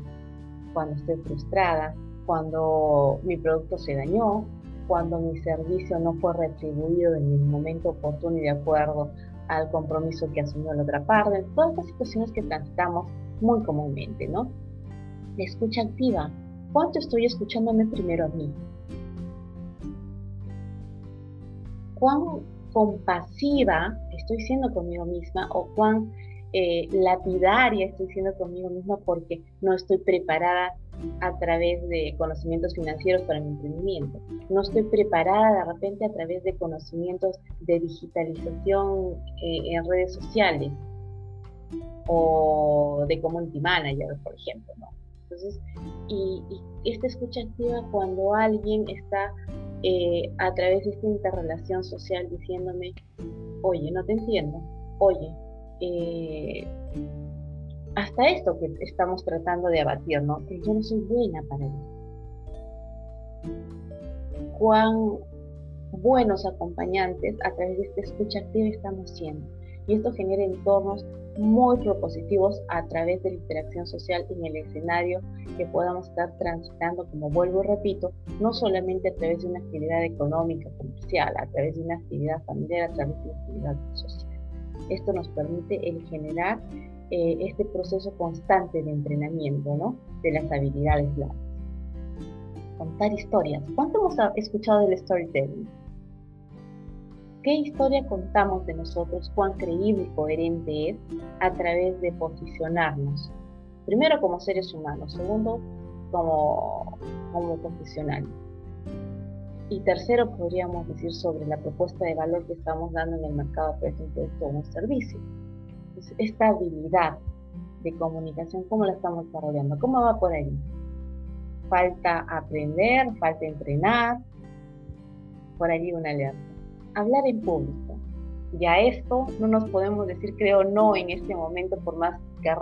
Cuando estoy frustrada, cuando mi producto se dañó, cuando mi servicio no fue retribuido en el momento oportuno y de acuerdo al compromiso que asumió la otra parte, todas estas situaciones que transitamos muy comúnmente, ¿no? Escucha activa. ¿Cuánto estoy escuchándome primero a mí? ¿Cuán compasiva estoy siendo conmigo misma o cuán eh, lapidaria estoy siendo conmigo misma porque no estoy preparada a través de conocimientos financieros para mi emprendimiento. No estoy preparada de repente a través de conocimientos de digitalización eh, en redes sociales o de community manager, por ejemplo. ¿no? Entonces, y, esta escucha activa cuando alguien está eh, a través de esta interrelación social diciéndome, oye, no te entiendo, oye, eh, hasta esto que estamos tratando de abatir, ¿no? Que yo no soy buena para esto. Cuán buenos acompañantes a través de esta escucha activa estamos siendo. Y esto genera entornos muy propositivos a través de la interacción social en el escenario que podamos estar transitando, como vuelvo y repito, no solamente a través de una actividad económica, comercial, a través de una actividad familiar, a través de una actividad social. Esto nos permite el generar eh, este proceso constante de entrenamiento ¿no? de las habilidades blandas. Contar historias. ¿Cuánto hemos escuchado del storytelling? ¿Qué historia contamos de nosotros? ¿Cuán creíble y coherente es a través de posicionarnos? Primero como seres humanos, segundo como, como profesionales. Y tercero, podríamos decir sobre la propuesta de valor que estamos dando en el mercado a través de un producto o un servicio esta habilidad de comunicación, ¿cómo la estamos desarrollando? ¿Cómo va por ahí? Falta aprender, falta entrenar, por allí una alerta. Hablar en público. Ya esto no nos podemos decir creo no en este momento, por más que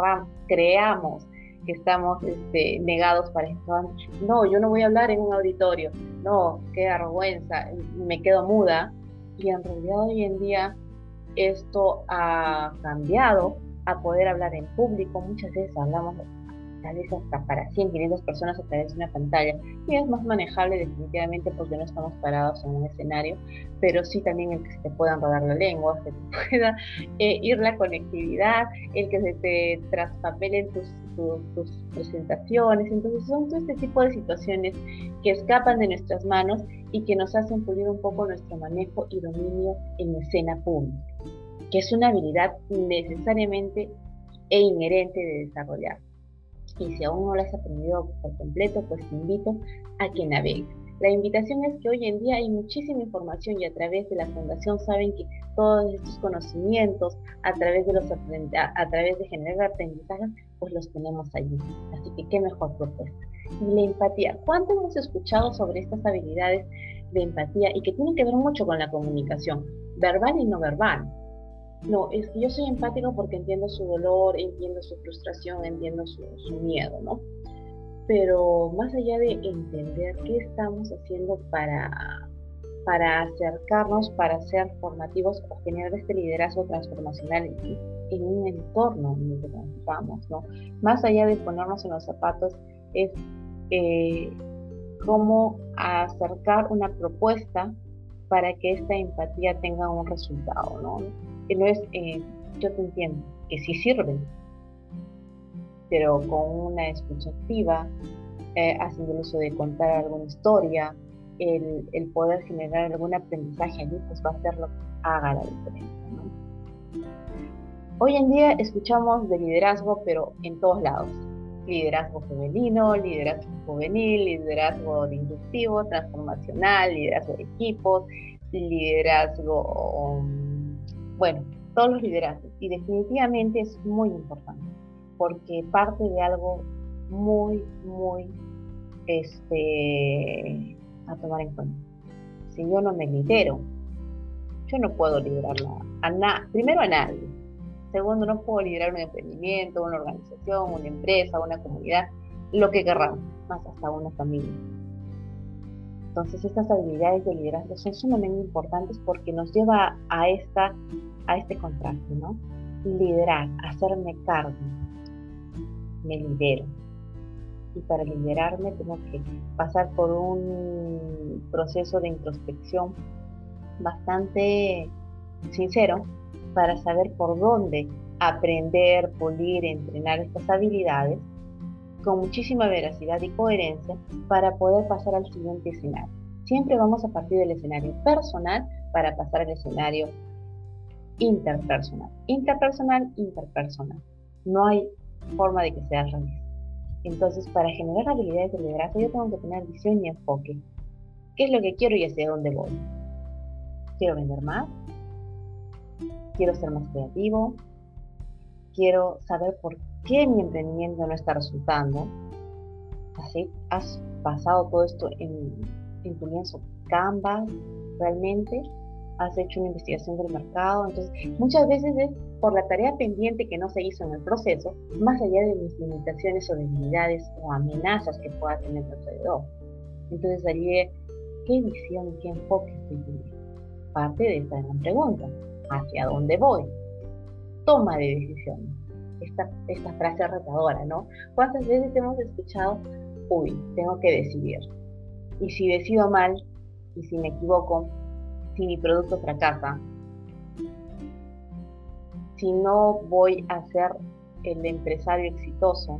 creamos que estamos este, negados para esto. No, yo no voy a hablar en un auditorio. No, qué vergüenza, me quedo muda. Y en realidad hoy en día esto ha cambiado a poder hablar en público. Muchas veces hablamos tal vez hasta para 100, 500 personas a través de una pantalla y es más manejable definitivamente porque no estamos parados en un escenario, pero sí también el que se te pueda rodar la lengua, que te [laughs] pueda eh, ir la conectividad, el que se te traspapelen tus, tus, presentaciones. Entonces son todo este tipo de situaciones que escapan de nuestras manos y que nos hacen pulir un poco nuestro manejo y dominio en escena pública que es una habilidad necesariamente e inherente de desarrollar. Y si aún no la has aprendido por completo, pues te invito a que navegues. La invitación es que hoy en día hay muchísima información y a través de la fundación saben que todos estos conocimientos a través de los a, través de generar aprendizajes pues los tenemos allí. Así que qué mejor propuesta. Y la empatía. ¿Cuánto hemos escuchado sobre estas habilidades de empatía y que tienen que ver mucho con la comunicación verbal y no verbal? No, es que yo soy empático porque entiendo su dolor, entiendo su frustración, entiendo su, miedo, ¿no? Pero más allá de entender qué estamos haciendo para, para acercarnos, para ser formativos o generar este liderazgo transformacional en, un entorno en el que ¿no? Más allá de ponernos en los zapatos, es eh, cómo acercar una propuesta para que esta empatía tenga un resultado, ¿no? que no es, eh, yo te entiendo, que sí sirven, pero con una escucha activa, eh, haciendo uso de contar alguna historia, el, el, poder generar algún aprendizaje allí, pues va a ser lo que haga la diferencia. Hoy en día escuchamos de liderazgo, pero en todos lados. Liderazgo femenino, liderazgo juvenil, liderazgo inductivo, transformacional, liderazgo de equipos, liderazgo bueno, todos los liderazgos. Y definitivamente es muy importante, porque parte de algo muy, muy este, a tomar en cuenta. Si yo no me lidero, yo no puedo liderarla a nada, primero a nadie. segundo, no puedo liderar un emprendimiento, una organización, una empresa, una comunidad, lo que querramos, más hasta una familia. Entonces estas habilidades de liderazgo son sumamente importantes porque nos lleva a, esta, a este contraste, ¿no? Liderar, hacerme cargo, me lidero. Y para liderarme tengo que pasar por un proceso de introspección bastante sincero para saber por dónde aprender, pulir, entrenar estas habilidades con muchísima veracidad y coherencia para poder pasar al siguiente escenario. Siempre vamos a partir del escenario personal para pasar al escenario interpersonal. Interpersonal, interpersonal. No hay forma de que sea al. Entonces, para generar habilidades de liderazgo, yo tengo que tener visión y enfoque. ¿Qué es lo que quiero y hacia dónde voy? ¿Quiero vender más? ¿Quiero ser más creativo? ¿Quiero saber por qué mi emprendimiento no está resultando. Así has pasado todo esto en, en tu lienzo Canvas, realmente has hecho una investigación del mercado. Entonces, muchas veces es por la tarea pendiente que no se hizo en el proceso, más allá de mis limitaciones o debilidades o amenazas que pueda tener alrededor. Entonces, allí, ¿qué visión, qué enfoque estoy teniendo? Parte de esta gran pregunta. ¿Hacia dónde voy? Toma de decisiones esta, esta frase retadora, ¿no? ¿Cuántas veces hemos escuchado, uy, tengo que decidir? Y si decido mal, y si me equivoco, si mi producto fracasa, si no voy a ser el empresario exitoso,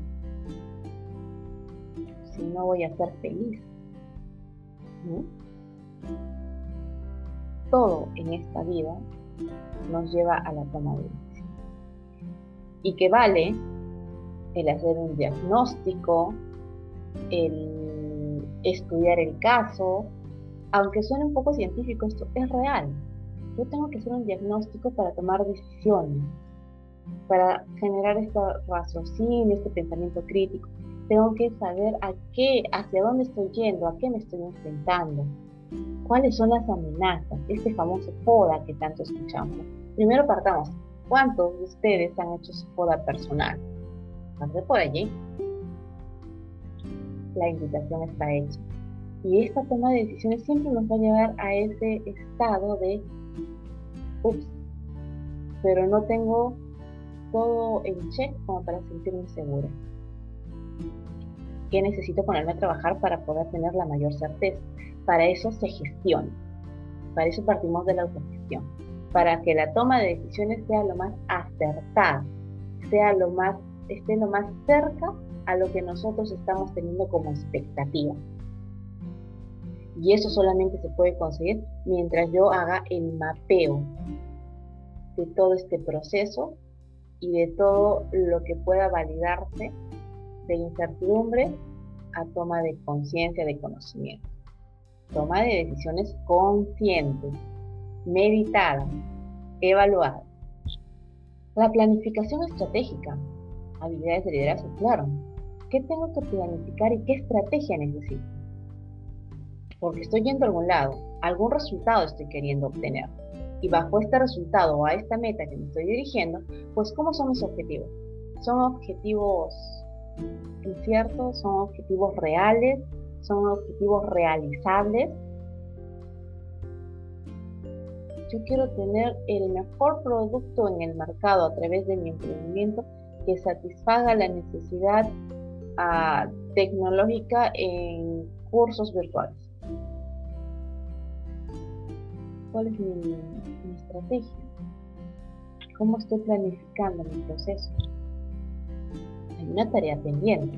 si no voy a ser feliz. Todo en esta vida nos lleva a la toma de y que vale el hacer un diagnóstico, el estudiar el caso, aunque suene un poco científico, esto es real. Yo tengo que hacer un diagnóstico para tomar decisiones, para generar este raciocinio, este pensamiento crítico. Tengo que saber a qué, hacia dónde estoy yendo, a qué me estoy enfrentando, cuáles son las amenazas, este famoso FODA que tanto escuchamos. Primero partamos, ¿Cuántos de ustedes han hecho su poda personal? Parte por allí. La invitación está hecha. Y esta toma de decisiones siempre nos va a llevar a ese estado de, ups, pero no tengo todo en check como para sentirme segura. ¿Qué necesito ponerme a trabajar para poder tener la mayor certeza? Para eso se gestiona. Para eso partimos de la autogestión para que la toma de decisiones sea lo más acertada, sea lo más, esté lo más cerca a lo que nosotros estamos teniendo como expectativa. Y eso solamente se puede conseguir mientras yo haga el mapeo de todo este proceso y de todo lo que pueda validarse de incertidumbre a toma de conciencia, de conocimiento. Toma de decisiones conscientes meditada, evaluada. La planificación estratégica. Habilidades de liderazgo, claro. ¿Qué tengo que planificar y qué estrategia necesito? Porque estoy yendo a algún lado, algún resultado estoy queriendo obtener. Y bajo este resultado o a esta meta que me estoy dirigiendo, pues ¿cómo son mis objetivos? ¿Son objetivos inciertos? ¿Son objetivos reales? ¿Son objetivos realizables? yo quiero tener el mejor producto en el mercado a través de mi emprendimiento que satisfaga la necesidad ah, tecnológica en cursos virtuales. ¿Cuál es mi, estrategia? ¿Cómo estoy planificando mi proceso? Hay una tarea pendiente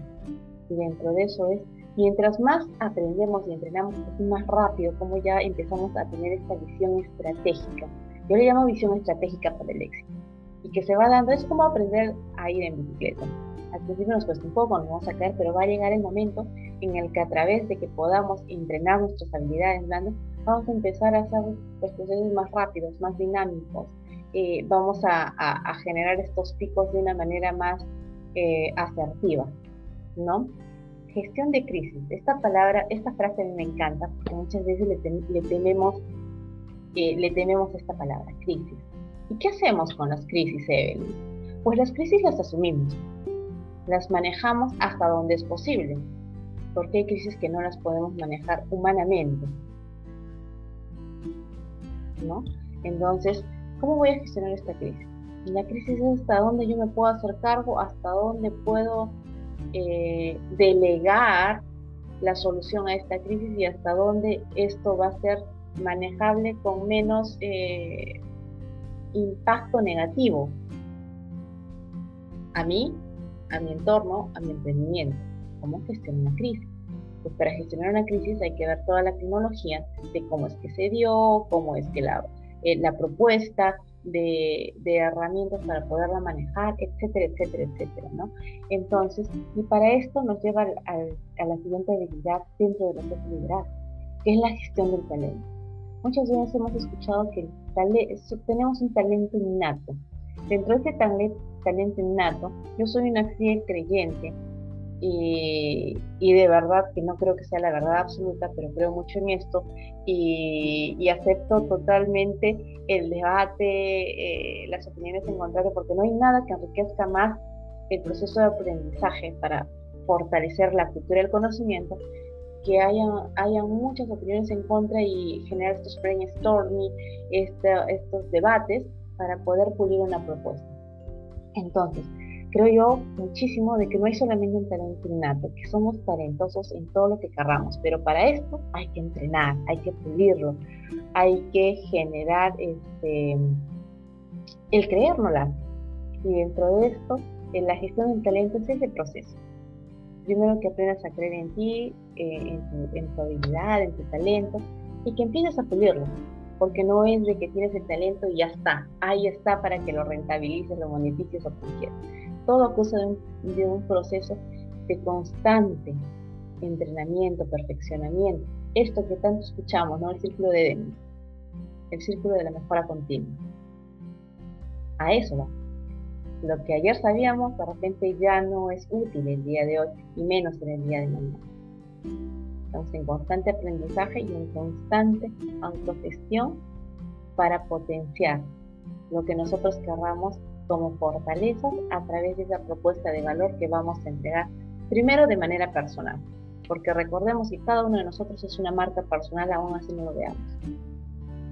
y dentro de eso es Mientras más aprendemos y entrenamos, más rápido como ya empezamos a tener esta visión estratégica. Yo le llamo visión estratégica para el éxito. Y que se va dando, es como aprender a ir en bicicleta. Al principio nos cuesta un poco, nos vamos a caer, pero va a llegar el momento en el que a través de que podamos entrenar nuestras habilidades blandas, vamos a empezar a hacer los procesos más rápidos, más dinámicos. Vamos a, generar estos picos de una manera más eh, asertiva, ¿no? gestión de crisis. Esta palabra, esta frase a mí me encanta porque muchas veces le, tememos, eh, le tememos esta palabra, crisis. ¿Y qué hacemos con las crisis, Evelyn? Pues las crisis las asumimos, las manejamos hasta donde es posible, porque hay crisis que no las podemos manejar humanamente. ¿No? Entonces, ¿cómo voy a gestionar esta crisis? La crisis es hasta dónde yo me puedo hacer cargo, hasta dónde puedo eh, delegar la solución a esta crisis y hasta dónde esto va a ser manejable con menos eh, impacto negativo a mí, a mi entorno, a mi emprendimiento. ¿Cómo gestionar una crisis? Pues para gestionar una crisis hay que ver toda la tecnología de cómo es que se dio, cómo es que la, eh, la propuesta, de, herramientas para poderla manejar, etcétera, etcétera, etcétera. Entonces, y para esto nos lleva a la siguiente habilidad dentro de lo que es liderazgo, que es la gestión del talento. Muchas veces hemos escuchado que tenemos un talento innato. Dentro de ese talento, talento innato, yo soy una fiel creyente y, de verdad que no creo que sea la verdad absoluta, pero creo mucho en esto y, acepto totalmente el debate, eh, las opiniones encontradas, porque no hay nada que enriquezca más el proceso de aprendizaje para fortalecer la cultura del conocimiento que haya, haya muchas opiniones en contra y generar estos brainstorming, este, estos debates para poder pulir una propuesta. Entonces, creo yo muchísimo de que no hay solamente un talento innato, que somos talentosos en todo lo que querramos, pero para esto hay que entrenar, hay que pulirlo, hay que generar este, el creérnosla. Y dentro de esto, en la gestión del talento es ese proceso. Primero que aprendas a creer en ti, eh, en, tu, en tu habilidad, en tu talento, y que empieces a pulirlo porque no es de que tienes el talento y ya está, ahí está para que lo rentabilices, lo monetices o como quieras todo a causa de un, proceso de constante entrenamiento, perfeccionamiento. Esto que tanto escuchamos, ¿no? El círculo de Denis, el círculo de la mejora continua. A eso va. Lo que ayer sabíamos, de repente ya no es útil el día de hoy y menos en el día de mañana. Estamos en constante aprendizaje y en constante autogestión para potenciar lo que nosotros querramos como fortalezas a través de esa propuesta de valor que vamos a entregar, primero de manera personal, porque recordemos que cada uno de nosotros es una marca personal, aún así no lo veamos.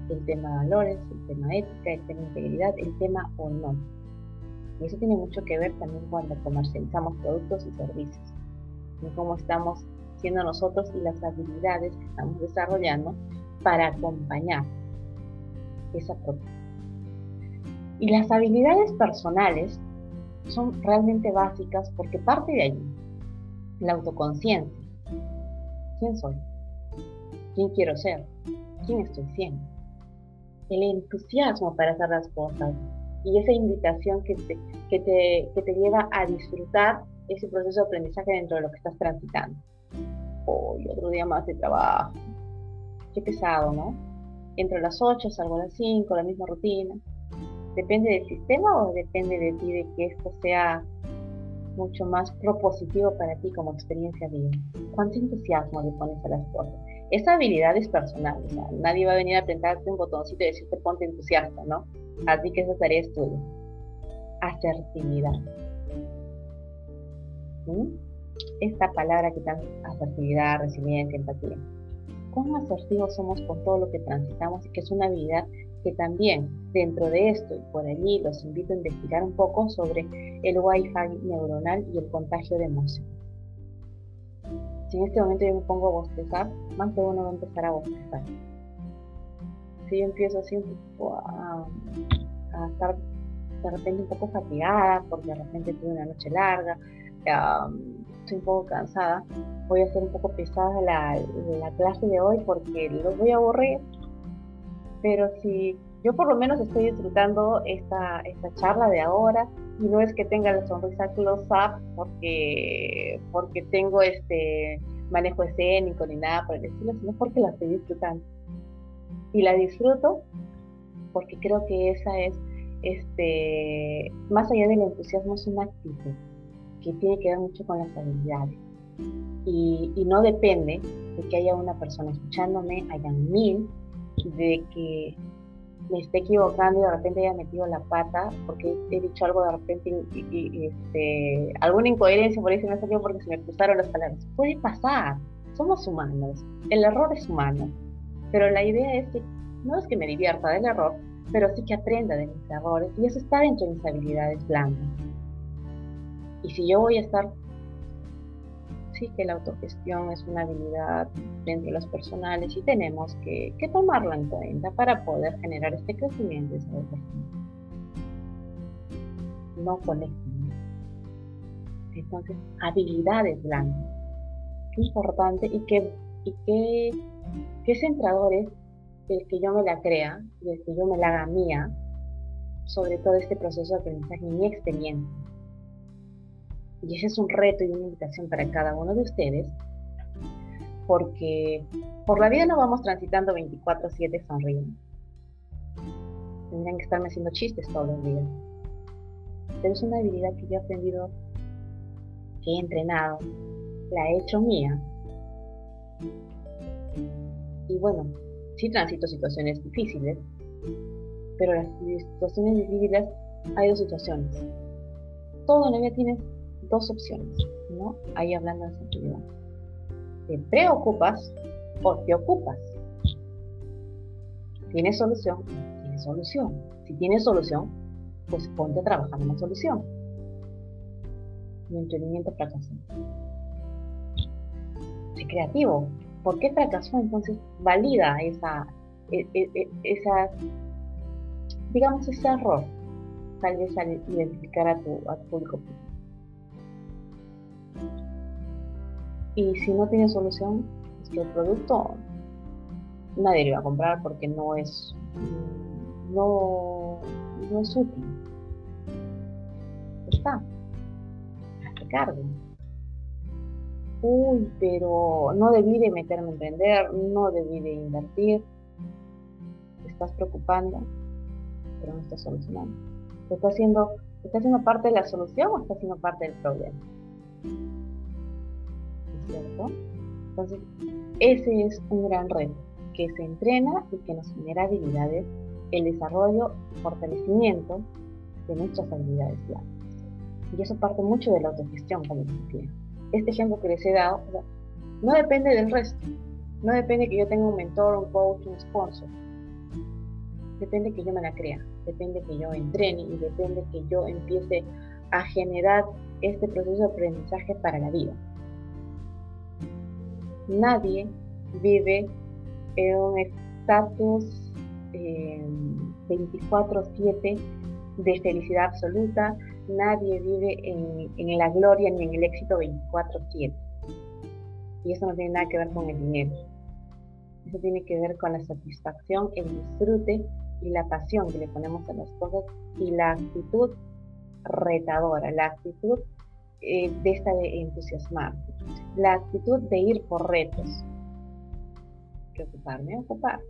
El tema valores, el tema ética, el tema integridad, el tema honor. Y eso tiene mucho que ver también cuando comercializamos productos y servicios, en cómo estamos nosotros y las habilidades que estamos desarrollando para acompañar esa propuesta y las habilidades personales son realmente básicas porque parte de allí la autoconciencia. ¿Quién soy? ¿Quién quiero ser? ¿Quién estoy siendo? El entusiasmo para hacer las cosas y esa invitación que te, que te, que te lleva a disfrutar ese proceso de aprendizaje dentro de lo que estás transitando. Hoy, otro día más de trabajo. Qué pesado, ¿no? Entro a las 8, salgo a las 5, la misma rutina ¿Depende del sistema o depende de ti de que esto sea mucho más propositivo para ti como experiencia vida? ¿Cuánto entusiasmo le pones a las cosas? Esa habilidad es personal, o sea, nadie va a venir a apretarte un botoncito y decirte ponte entusiasta, ¿no? Así que esa tarea es tuya. Asertividad. ¿Mm? Esta palabra que tan asertividad, resiliencia, empatía. ¿Cuán asertivos somos con todo lo que transitamos y que es una habilidad que también dentro de esto y por allí los invito a investigar un poco sobre el Wi-Fi neuronal y el contagio de emociones. Si en este momento yo me pongo a bostezar, más de uno va a empezar a bostezar. Si yo empiezo así a, estar de repente un poco fatigada, porque de repente tuve una noche larga, estoy un poco cansada, voy a hacer un poco pesada la, la clase de hoy porque los voy a aburrir pero si yo por lo menos estoy disfrutando esta, esta charla de ahora y no es que tenga la sonrisa close up porque, porque tengo este manejo escénico ni nada por el estilo, sino porque la estoy disfrutando. Y la disfruto porque creo que esa es, este, más allá del entusiasmo, es una actitud que tiene que ver mucho con las habilidades. Y, y no depende de que haya una persona escuchándome, hayan mil, de que me esté equivocando y de repente haya metido la pata porque he dicho algo de repente y, este, alguna incoherencia por ahí se me porque se me cruzaron las palabras. Puede pasar, somos humanos, el error es humano, pero la idea es que no es que me divierta del error, pero sí que aprenda de mis errores y eso está dentro de mis habilidades blancas. Y si yo voy a estar sí que la autogestión es una habilidad dentro de los personales y tenemos que, tomarla en cuenta para poder generar este crecimiento y No conecten. Entonces, habilidades blancas. Qué importante y qué, y qué, qué centrador es el que yo me la crea, el que yo me la haga mía, sobre todo este proceso de aprendizaje, mi experiencia y ese es un reto y una invitación para cada uno de ustedes, porque por la vida no vamos transitando 24/7 sonriendo. Tendrían que estarme haciendo chistes todos los días. Pero es una habilidad que yo he aprendido, que he entrenado, la he hecho mía. Y bueno, sí transito situaciones difíciles, pero las situaciones difíciles hay dos situaciones. Todo en la vida tiene dos opciones, ¿no? Ahí hablando de sentido. ¿Te preocupas o te ocupas? ¿Tienes solución? Tienes solución. Si tienes solución, pues ponte a trabajar en la solución. Mi emprendimiento fracasó. Sé creativo. ¿Por qué fracasó? Entonces valida esa, e, e, e, esa digamos, ese error, tal vez al identificar a tu, a tu público y si no tiene solución, el producto nadie lo va a comprar porque no es no, no es útil. Está. Cargo. Uy, pero no debí de meterme a emprender, no debí de invertir. Te estás preocupando, pero no estás solucionando. ¿Te está haciendo, está haciendo parte de la solución o está haciendo parte del problema? ¿Cierto? Entonces, ese es un gran reto que se entrena y que nos genera habilidades, el desarrollo fortalecimiento de nuestras habilidades blancas. Y eso parte mucho de la autogestión, como decía. Este ejemplo que les he dado no depende del resto, no depende que yo tenga un mentor, un coach, un sponsor. Depende que yo me la crea, depende que yo entrene y depende que yo empiece a generar este proceso de aprendizaje para la vida nadie vive en un estatus 24/7 eh, de felicidad absoluta, nadie vive en, la gloria ni en el éxito 24/7. Y eso no tiene nada que ver con el dinero. Eso tiene que ver con la satisfacción, el disfrute y la pasión que le ponemos a las cosas y la actitud retadora, la actitud eh, de esta de entusiasmar, la actitud de ir por retos. Preocuparme, ocupar.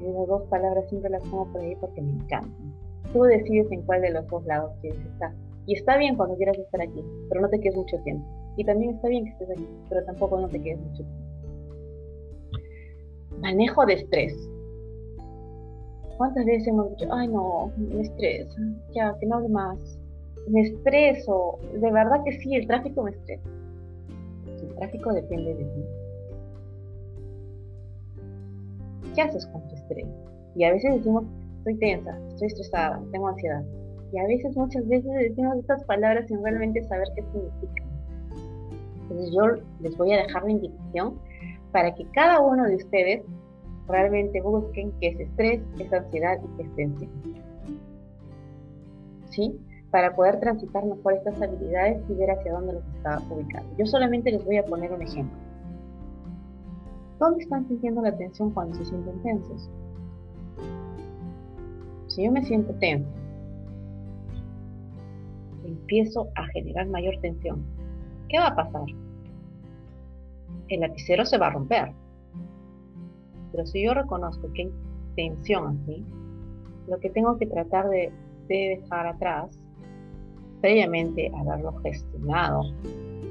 Esas dos palabras siempre las pongo por ahí porque me encantan. Tú decides en cuál de los dos lados quieres estar. Y está bien cuando quieras estar aquí, pero no te quedes mucho tiempo. Y también está bien que estés aquí, pero tampoco no te quedes mucho tiempo. Manejo de estrés. ¿Cuántas veces hemos dicho, ay no, me estrés, ya, que no hable más, me estreso, de verdad que sí, el tráfico me estresa. El tráfico depende de ti. ¿Qué haces con tu estrés? Y a veces decimos, estoy tensa, estoy estresada, tengo ansiedad. Y a veces, muchas veces decimos estas palabras sin realmente saber qué significan. Entonces yo les voy a dejar la invitación para que cada uno de ustedes realmente busquen qué es estrés, qué es ansiedad y qué es tensión. ¿Sí? para poder transitar mejor estas habilidades y ver hacia dónde los está ubicando. Yo solamente les voy a poner un ejemplo. ¿Dónde están sintiendo la tensión cuando se sienten tensos? Si yo me siento tenso, empiezo a generar mayor tensión, ¿qué va a pasar? El lapicero se va a romper. Pero si yo reconozco que hay tensión aquí, lo que tengo que tratar de, de dejar atrás previamente haberlo gestionado,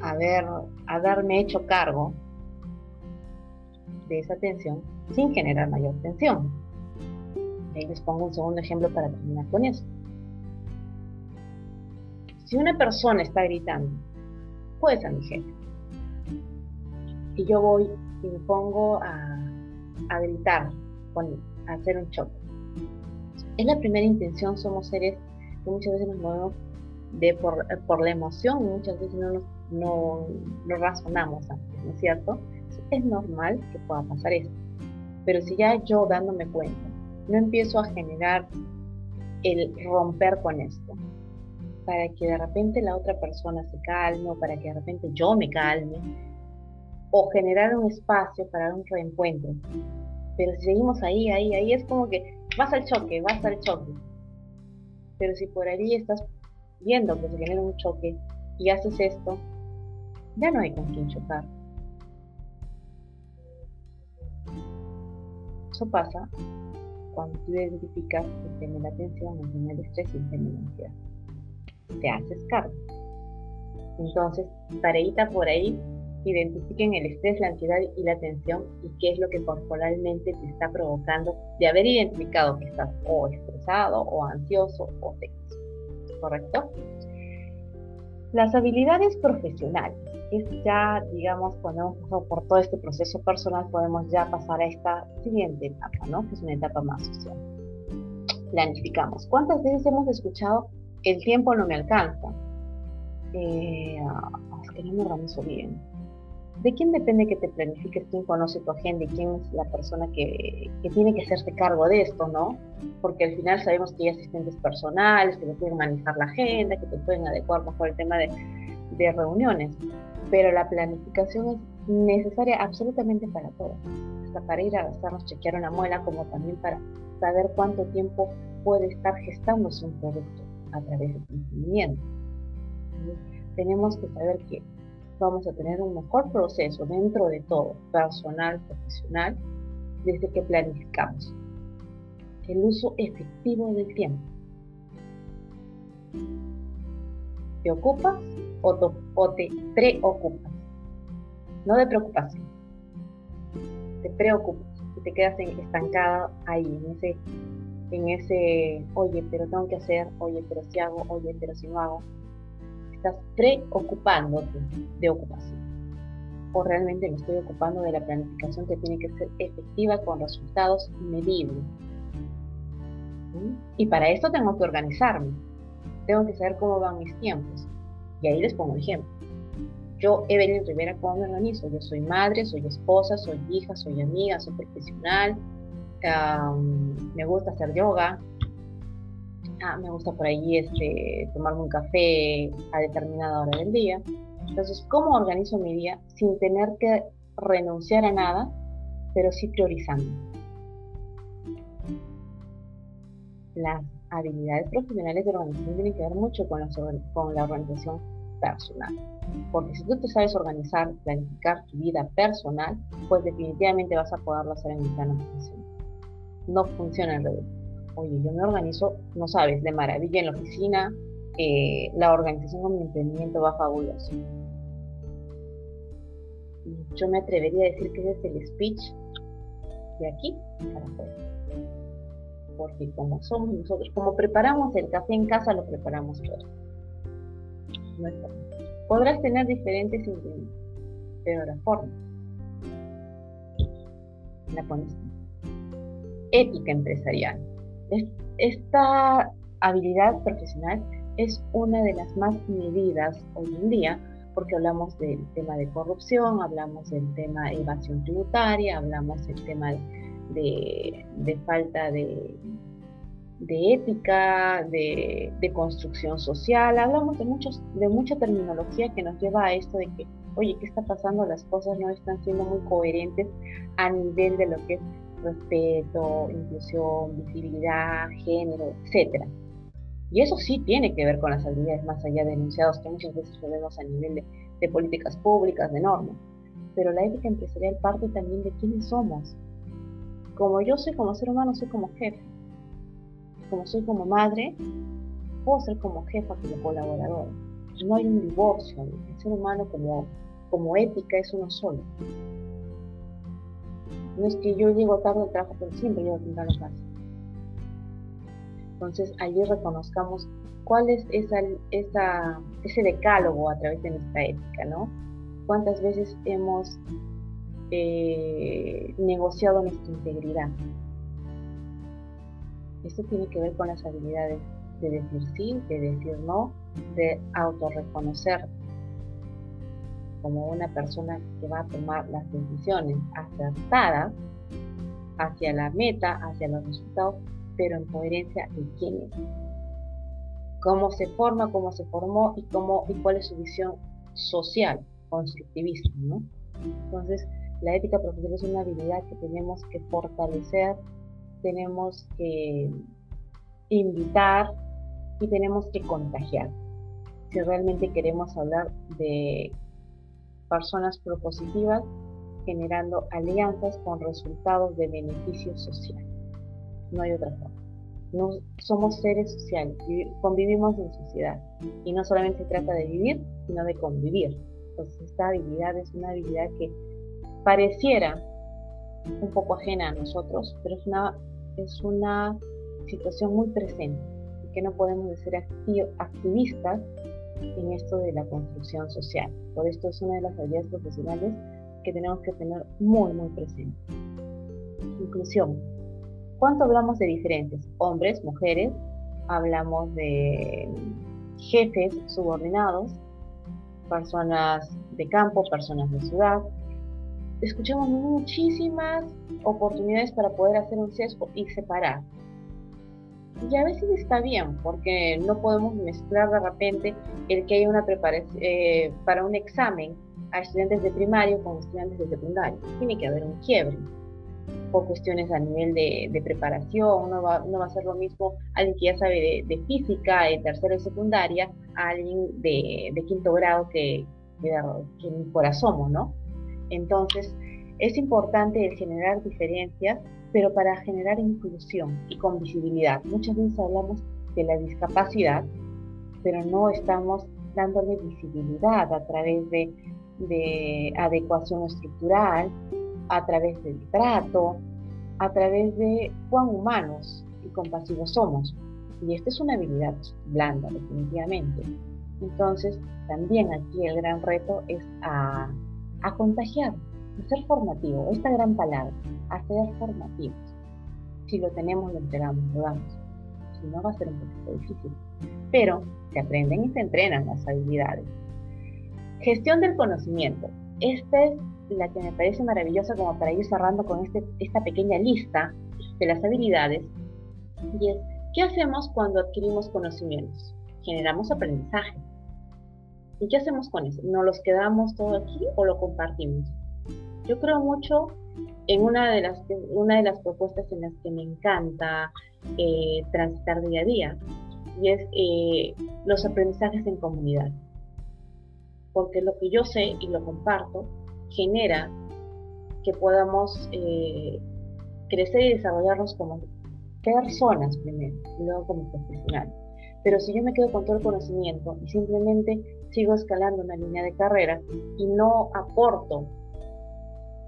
haber, haberme hecho cargo de esa tensión sin generar mayor tensión. Y les pongo un segundo ejemplo para terminar con eso. Si una persona está gritando, puede ser mi jefe, y yo voy y me pongo a, a gritar, a hacer un choque. Es la primera intención, somos seres que muchas veces nos movemos de por, por la emoción muchas veces no, no, no razonamos antes, ¿no es cierto? Es normal que pueda pasar esto. Pero si ya yo dándome cuenta, no empiezo a generar el romper con esto, para que de repente la otra persona se calme para que de repente yo me calme, o generar un espacio para un reencuentro. Pero si seguimos ahí, ahí, ahí es como que vas al choque, vas al choque. Pero si por ahí estás viendo que se genera un choque y haces esto, ya no hay con quién chocar. Eso pasa cuando tú identificas el tema la atención, el tema estrés y el tema la ansiedad. Te haces cargo. Entonces, tareita por ahí, identifiquen el estrés, la ansiedad y la tensión y qué es lo que corporalmente te está provocando de haber identificado que estás o estresado o ansioso o tenso. ¿Correcto? Las habilidades profesionales, es ya, digamos, cuando hemos pasado por todo este proceso personal, podemos ya pasar a esta siguiente etapa, ¿no? Que es una etapa más social. Planificamos. ¿Cuántas veces hemos escuchado el tiempo no me alcanza? Eh, es que no me organizo bien ¿de quién depende que te planifiques? ¿Quién conoce tu agenda y quién es la persona que, tiene que hacerse cargo de esto, no? Porque al final sabemos que hay asistentes personales que te pueden manejar la agenda, que te pueden adecuar mejor el tema de, de reuniones, pero la planificación es necesaria absolutamente para todo, hasta para ir a gastarnos, chequear una muela, como también para saber cuánto tiempo puede estar gestándose un producto a través del cumplimiento. Tenemos que saber que vamos a tener un mejor proceso dentro de todo, personal, profesional, desde que planificamos. El uso efectivo del tiempo. ¿Te ocupas o, te preocupas? No de preocupación. Te preocupas y te quedas estancada ahí, en ese, en ese, oye, pero tengo que hacer, oye, pero si hago, oye, pero si no hago estás preocupándote de ocupación. O realmente me estoy ocupando de la planificación que tiene que ser efectiva con resultados medibles. ¿Mm? Y para esto tengo que organizarme. Tengo que saber cómo van mis tiempos. Y ahí les pongo un ejemplo. Yo, Evelyn Rivera, ¿cómo me organizo? Yo soy madre, soy esposa, soy hija, soy amiga, soy profesional, me gusta hacer yoga, ah, me gusta por ahí este, tomarme un café a determinada hora del día. Entonces, ¿cómo organizo mi día sin tener que renunciar a nada, pero sí priorizando? Las habilidades profesionales de organización tienen que ver mucho con la, con la organización personal. Porque si tú te sabes organizar, planificar tu vida personal, pues definitivamente vas a poderlo hacer en el plano profesional. No funciona al revés oye, yo me organizo, no sabes, de maravilla en la oficina, eh, la organización con mi emprendimiento va fabuloso. Yo me atrevería a decir que ese es el speech de aquí para afuera. Porque como somos nosotros, como preparamos el café en casa, lo preparamos. No Podrás tener diferentes ingredientes, pero la forma la pones. Ética empresarial esta habilidad profesional es una de las más medidas hoy en día porque hablamos del tema de corrupción, hablamos del tema de evasión tributaria, hablamos del tema de, falta de, ética, de, construcción social, hablamos de, muchos, de mucha terminología que nos lleva a esto de que, oye, ¿qué está pasando? Las cosas no están siendo muy coherentes a nivel de lo que es respeto, inclusión, visibilidad, género, etc. Y eso sí tiene que ver con las habilidades más allá de enunciados que muchas veces vemos a nivel de, políticas públicas, de normas. Pero la ética empresarial parte también de quiénes somos. Como yo soy como ser humano, soy como jefe. Como soy como madre, puedo ser como jefa, como colaboradora. No hay un divorcio. El ser humano como, como ética es uno solo. No es que yo llego tarde al trabajo, pero siempre llego temprano a casa. Entonces allí reconozcamos cuál es esa, esa, ese decálogo a través de nuestra ética, ¿no? ¿Cuántas veces hemos eh, negociado nuestra integridad? Esto tiene que ver con las habilidades de decir sí, de decir no, de autorreconocer como una persona que va a tomar las decisiones acertadas hacia la meta, hacia los resultados, pero en coherencia de quién es, cómo se forma, cómo se formó y, cómo, y cuál es su visión social, constructivista. ¿no? Entonces, la ética profesional es una habilidad que tenemos que fortalecer, tenemos que invitar y tenemos que contagiar. Si realmente queremos hablar de personas propositivas generando alianzas con resultados de beneficio social. No hay otra forma. No, somos seres sociales, convivimos en sociedad y no solamente se trata de vivir, sino de convivir. Entonces esta habilidad es una habilidad que pareciera un poco ajena a nosotros, pero es una, es una situación muy presente que no podemos ser activistas en esto de la construcción social. Por esto es una de las habilidades profesionales que tenemos que tener muy, muy presente. Inclusión. ¿Cuánto hablamos de diferentes? Hombres, mujeres, hablamos de jefes subordinados, personas de campo, personas de ciudad. Escuchamos muchísimas oportunidades para poder hacer un sesgo y separar. Y a veces está bien, porque no podemos mezclar de repente el que haya una preparación eh, para un examen a estudiantes de primario con estudiantes de secundario. Tiene que haber un quiebre por cuestiones a nivel de, preparación, no va, no va, a ser lo mismo alguien que ya sabe de, física de tercero y secundaria a alguien de, quinto grado que, que ni por asomo, ¿no? Entonces, es importante el generar diferencias pero para generar inclusión y con visibilidad. Muchas veces hablamos de la discapacidad, pero no estamos dándole visibilidad a través de, de adecuación estructural, a través del trato, a través de cuán humanos y compasivos somos. Y esta es una habilidad blanda, definitivamente. Entonces, también aquí el gran reto es a contagiar, ser formativo, esta gran palabra, hacer formativos. Si lo tenemos, lo entregamos, lo damos. Si no, va a ser un poquito difícil. Pero se aprenden y se entrenan las habilidades. Gestión del conocimiento. Esta es la que me parece maravillosa como para ir cerrando con este, esta pequeña lista de las habilidades. Y es, ¿qué hacemos cuando adquirimos conocimientos? Generamos aprendizaje. ¿Y qué hacemos con eso? ¿Nos los quedamos todo aquí o lo compartimos? Yo creo mucho en una de las, propuestas en las que me encanta eh, transitar día a día, y es eh, los aprendizajes en comunidad. Porque lo que yo sé y lo comparto genera que podamos eh, crecer y desarrollarnos como personas primero, y luego como profesionales. Pero si yo me quedo con todo el conocimiento y simplemente sigo escalando una línea de carrera y no aporto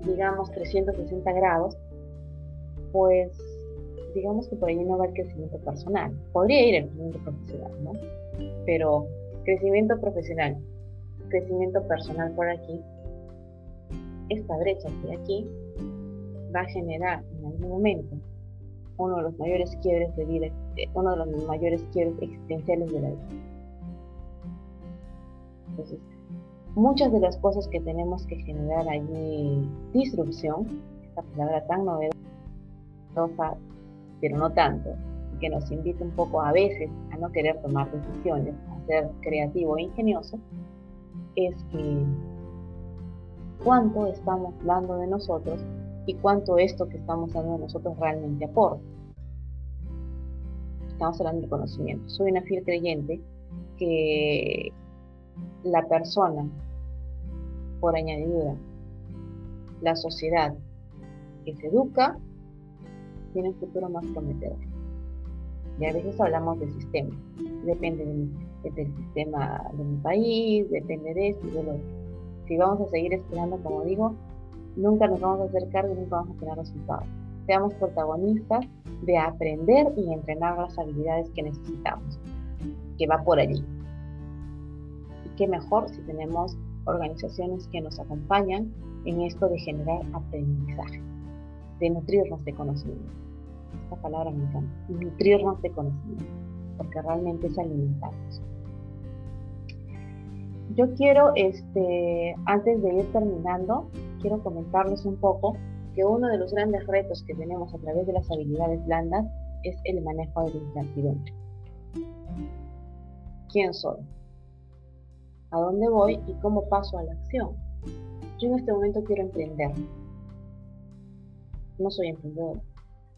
digamos, 360 grados, pues digamos que por ahí no va el crecimiento personal. Podría ir el crecimiento profesional, ¿no? Pero crecimiento profesional, crecimiento personal por aquí, esta brecha que hay aquí va a generar en algún momento uno de los mayores quiebres de vida, uno de los mayores quiebres existenciales de la vida. Entonces, muchas de las cosas que tenemos que generar allí, disrupción, esta palabra tan novedosa, pero no tanto, que nos invita un poco a veces a no querer tomar decisiones, a ser creativo e ingenioso, es que cuánto estamos dando de nosotros y cuánto esto que estamos dando de nosotros realmente aporta. Estamos hablando de conocimiento. Soy una fiel creyente que la persona por añadidura. La sociedad que se educa tiene un futuro más prometedor. Y a veces hablamos de sistema. Depende del sistema de mi país, depende de esto y de otro. Si vamos a seguir esperando, como digo, nunca nos vamos a hacer cargo y nunca vamos a tener resultados. seamos protagonistas de aprender y entrenar las habilidades que necesitamos, que va por allí. Y qué mejor si tenemos organizaciones que nos acompañan en esto de generar aprendizaje, de nutrirnos de conocimiento. Esta palabra me encanta, nutrirnos de conocimiento, porque realmente es alimentarnos. Yo quiero, este, antes de ir terminando, quiero comentarles un poco que uno de los grandes retos que tenemos a través de las habilidades blandas es el manejo de la incertidumbre. ¿Quién soy? ¿A dónde voy y cómo paso a la acción? Yo en este momento quiero emprender. No soy emprendedor.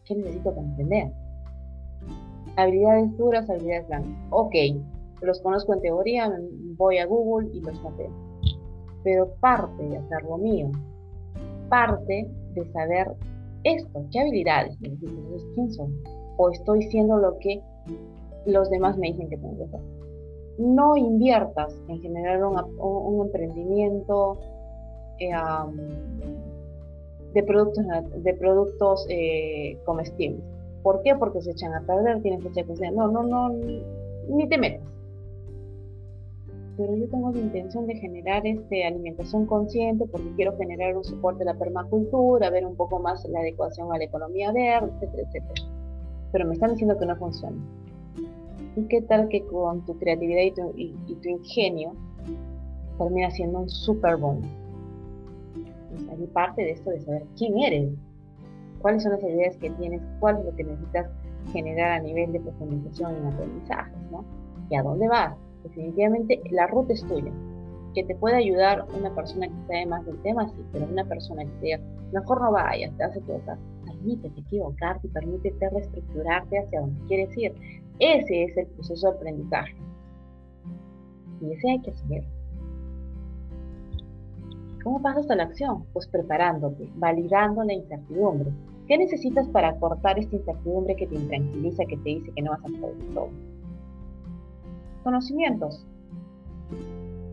¿Qué necesito para emprender? Habilidades duras, habilidades blandas. Ok, los conozco en teoría, voy a Google y los mapeo. Pero parte de hacerlo mío, parte de saber esto, qué habilidades quién soy, o estoy siendo lo que los demás me dicen que tengo que hacer. No inviertas en generar un, emprendimiento eh, de productos, de productos eh, comestibles. ¿Por qué? Porque se echan a perder, tienen fecha de No, no, no, ni te metas pero yo tengo la intención de generar este, alimentación consciente porque quiero generar un soporte a la permacultura, ver un poco más la adecuación a la economía verde, etcétera, etcétera. Pero me están diciendo que no funciona. ¿Y qué tal que con tu creatividad y tu, y, tu ingenio termina siendo un super boom? Pues ahí parte de esto de saber quién eres, cuáles son las ideas que tienes, cuál es lo que necesitas generar a nivel de profundización en aprendizajes, ¿no? ¿Y a dónde vas? definitivamente la ruta es tuya. Que te puede ayudar una persona que sabe más del tema, sí, pero una persona que te diga, mejor no vayas, te a equivocar. Permítete equivocarte, permítete reestructurarte hacia donde quieres ir. Ese es el proceso de aprendizaje. Y ese hay que seguir. ¿Cómo pasas a la acción? Pues preparándote, validando la incertidumbre. ¿Qué necesitas para cortar esta incertidumbre que te intranquiliza, que te dice que no vas a poder todo? conocimientos,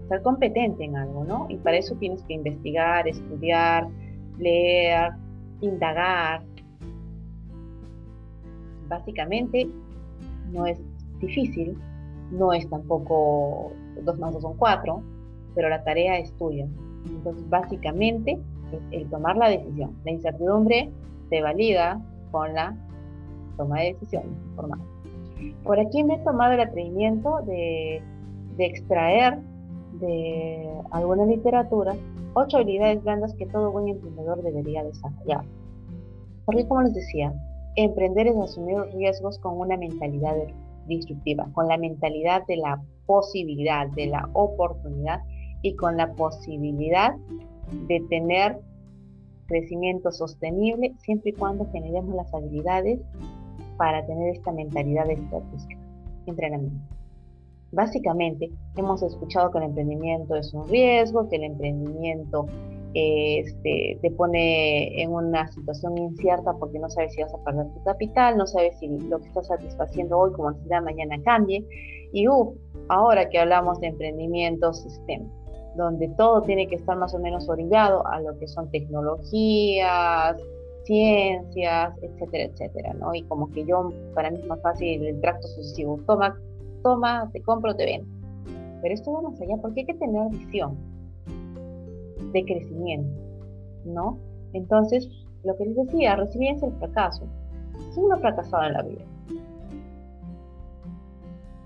ser competente en algo, ¿no? Y para eso tienes que investigar, estudiar, leer, indagar. Básicamente no es difícil, no es tampoco dos más dos son cuatro, pero la tarea es tuya. Entonces, básicamente es el tomar la decisión. La incertidumbre se valida con la toma de decisiones informada. Por aquí me he tomado el atrevimiento de, extraer de alguna literatura ocho habilidades blandas que todo buen emprendedor debería desarrollar. Porque como les decía, emprender es asumir riesgos con una mentalidad disruptiva, con la mentalidad de la posibilidad, de la oportunidad y con la posibilidad de tener crecimiento sostenible siempre y cuando generemos las habilidades para tener esta mentalidad estratégica, entrenamiento. Básicamente, hemos escuchado que el emprendimiento es un riesgo, que el emprendimiento este, te pone en una situación incierta porque no sabes si vas a perder tu capital, no sabes si lo que estás satisfaciendo hoy como necesidad mañana cambie. Y uh, ahora que hablamos de emprendimiento sistémico, donde todo tiene que estar más o menos orillado a lo que son tecnologías, ciencias, etcétera, etcétera, ¿no? Y como que yo, para mí es más fácil el tracto sucesivo, toma, toma, te compro, te vendo. Pero esto va más allá porque hay que tener visión de crecimiento, ¿no? Entonces, lo que les decía, resiliencia el fracaso. Si uno ha fracasado en la vida,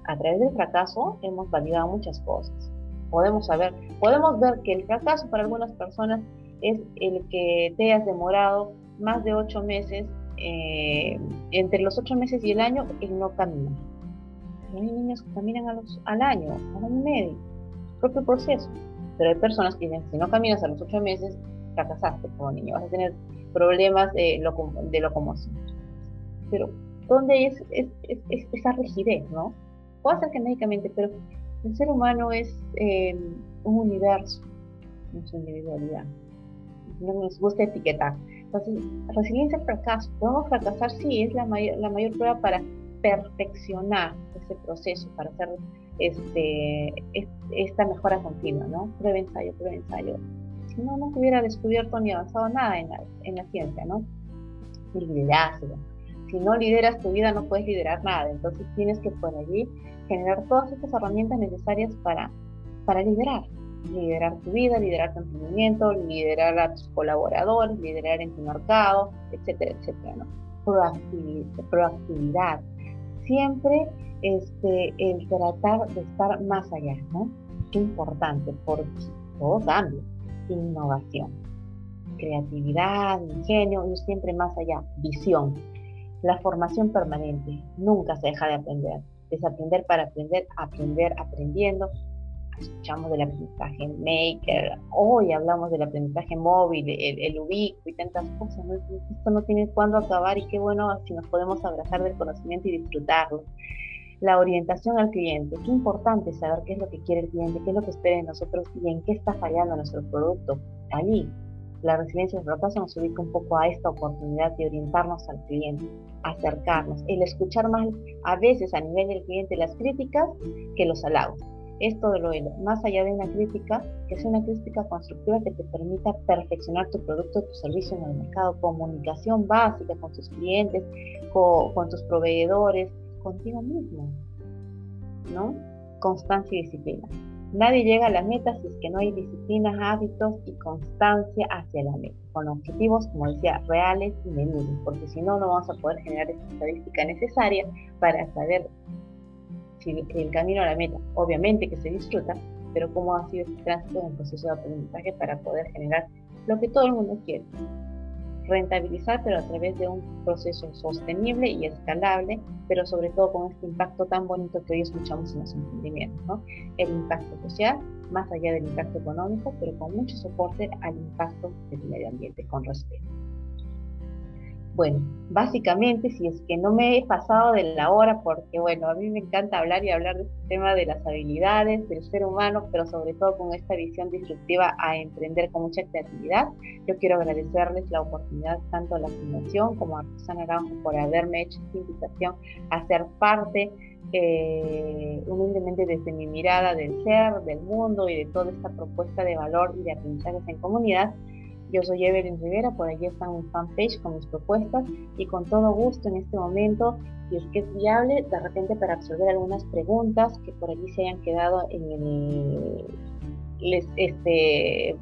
a través del fracaso hemos validado muchas cosas. Podemos saber, podemos ver que el fracaso para algunas personas es el que te has demorado más de ocho meses, eh, entre los ocho meses y el año, él no camina. hay niños que caminan a los, al año, al año y medio, propio proceso. Pero hay personas que dicen, si no caminas a los ocho meses, fracasaste como niño, vas a tener problemas de, locomoción. Pero, ¿dónde es, esa rigidez, no? Puede ser genéticamente, pero el ser humano es eh, un universo, no su individualidad. No nos gusta etiquetar. Entonces, resiliencia al fracaso. Podemos fracasar, sí, es la mayor, la mayor prueba para perfeccionar ese proceso, para hacer este, esta mejora continua, ¿no? Prueba, ensayo, prueba, ensayo. Si no, no se hubiera descubierto ni avanzado nada en la, en la ciencia, ¿no? liderazgo. Si no lideras tu vida, no puedes liderar nada. Entonces tienes que por allí generar todas estas herramientas necesarias para, para liderar. Liderar tu vida, liderar tu emprendimiento, liderar a tus colaboradores, liderar en tu mercado, etcétera, etcétera. ¿no? Proactividad, proactividad. Siempre este, el tratar de estar más allá, ¿no? Qué importante, porque todo cambia. Innovación, creatividad, ingenio, ir siempre más allá, visión. La formación permanente, nunca se deja de aprender. Desaprender para aprender, aprender aprendiendo. Escuchamos del aprendizaje maker, hoy hablamos del aprendizaje móvil, el, el ubico y tantas cosas. Esto no tiene cuándo acabar y qué bueno si nos podemos abrazar del conocimiento y disfrutarlo la orientación al cliente. Qué importante saber qué es lo que quiere el cliente, qué es lo que espera de nosotros y en qué está fallando nuestro producto. Allí, la resiliencia del fracaso nos ubica un poco a esta oportunidad de orientarnos al cliente, acercarnos, el escuchar más a veces a nivel del cliente las críticas que los halagos. Esto de lo más allá de una crítica, que sea una crítica constructiva que te permita perfeccionar tu producto, tu servicio en el mercado, comunicación básica con tus clientes, con, tus proveedores, contigo mismo, ¿no? Constancia y disciplina. Nadie llega a la meta si es que no hay disciplinas, hábitos y constancia hacia la meta, con objetivos, como decía, reales y medibles, porque si no, no vamos a poder generar esa estadística necesaria para saber el camino a la meta, obviamente que se disfruta, pero cómo ha sido este tránsito en el proceso de aprendizaje para poder generar lo que todo el mundo quiere, rentabilizar, pero a través de un proceso sostenible y escalable, pero sobre todo con este impacto tan bonito que hoy escuchamos en los emprendimientos, ¿no? El impacto social, más allá del impacto económico, pero con mucho soporte al impacto del medio ambiente con respeto. Bueno, básicamente, si es que no me he pasado de la hora, porque bueno, a mí me encanta hablar y hablar de este tema de las habilidades del ser humano, pero sobre todo con esta visión disruptiva a emprender con mucha creatividad. Yo quiero agradecerles la oportunidad tanto a la Fundación como a Rosana Aranjo por haberme hecho esta invitación a ser parte eh, humildemente desde mi mirada del ser, del mundo y de toda esta propuesta de valor y de aprendizajes en comunidad yo soy Evelyn Rivera, por allí está mi fanpage con mis propuestas y con todo gusto en este momento, si es que es viable, de repente para absorber algunas preguntas que por allí se hayan quedado en este,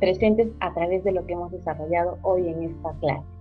presentes a través de lo que hemos desarrollado hoy en esta clase.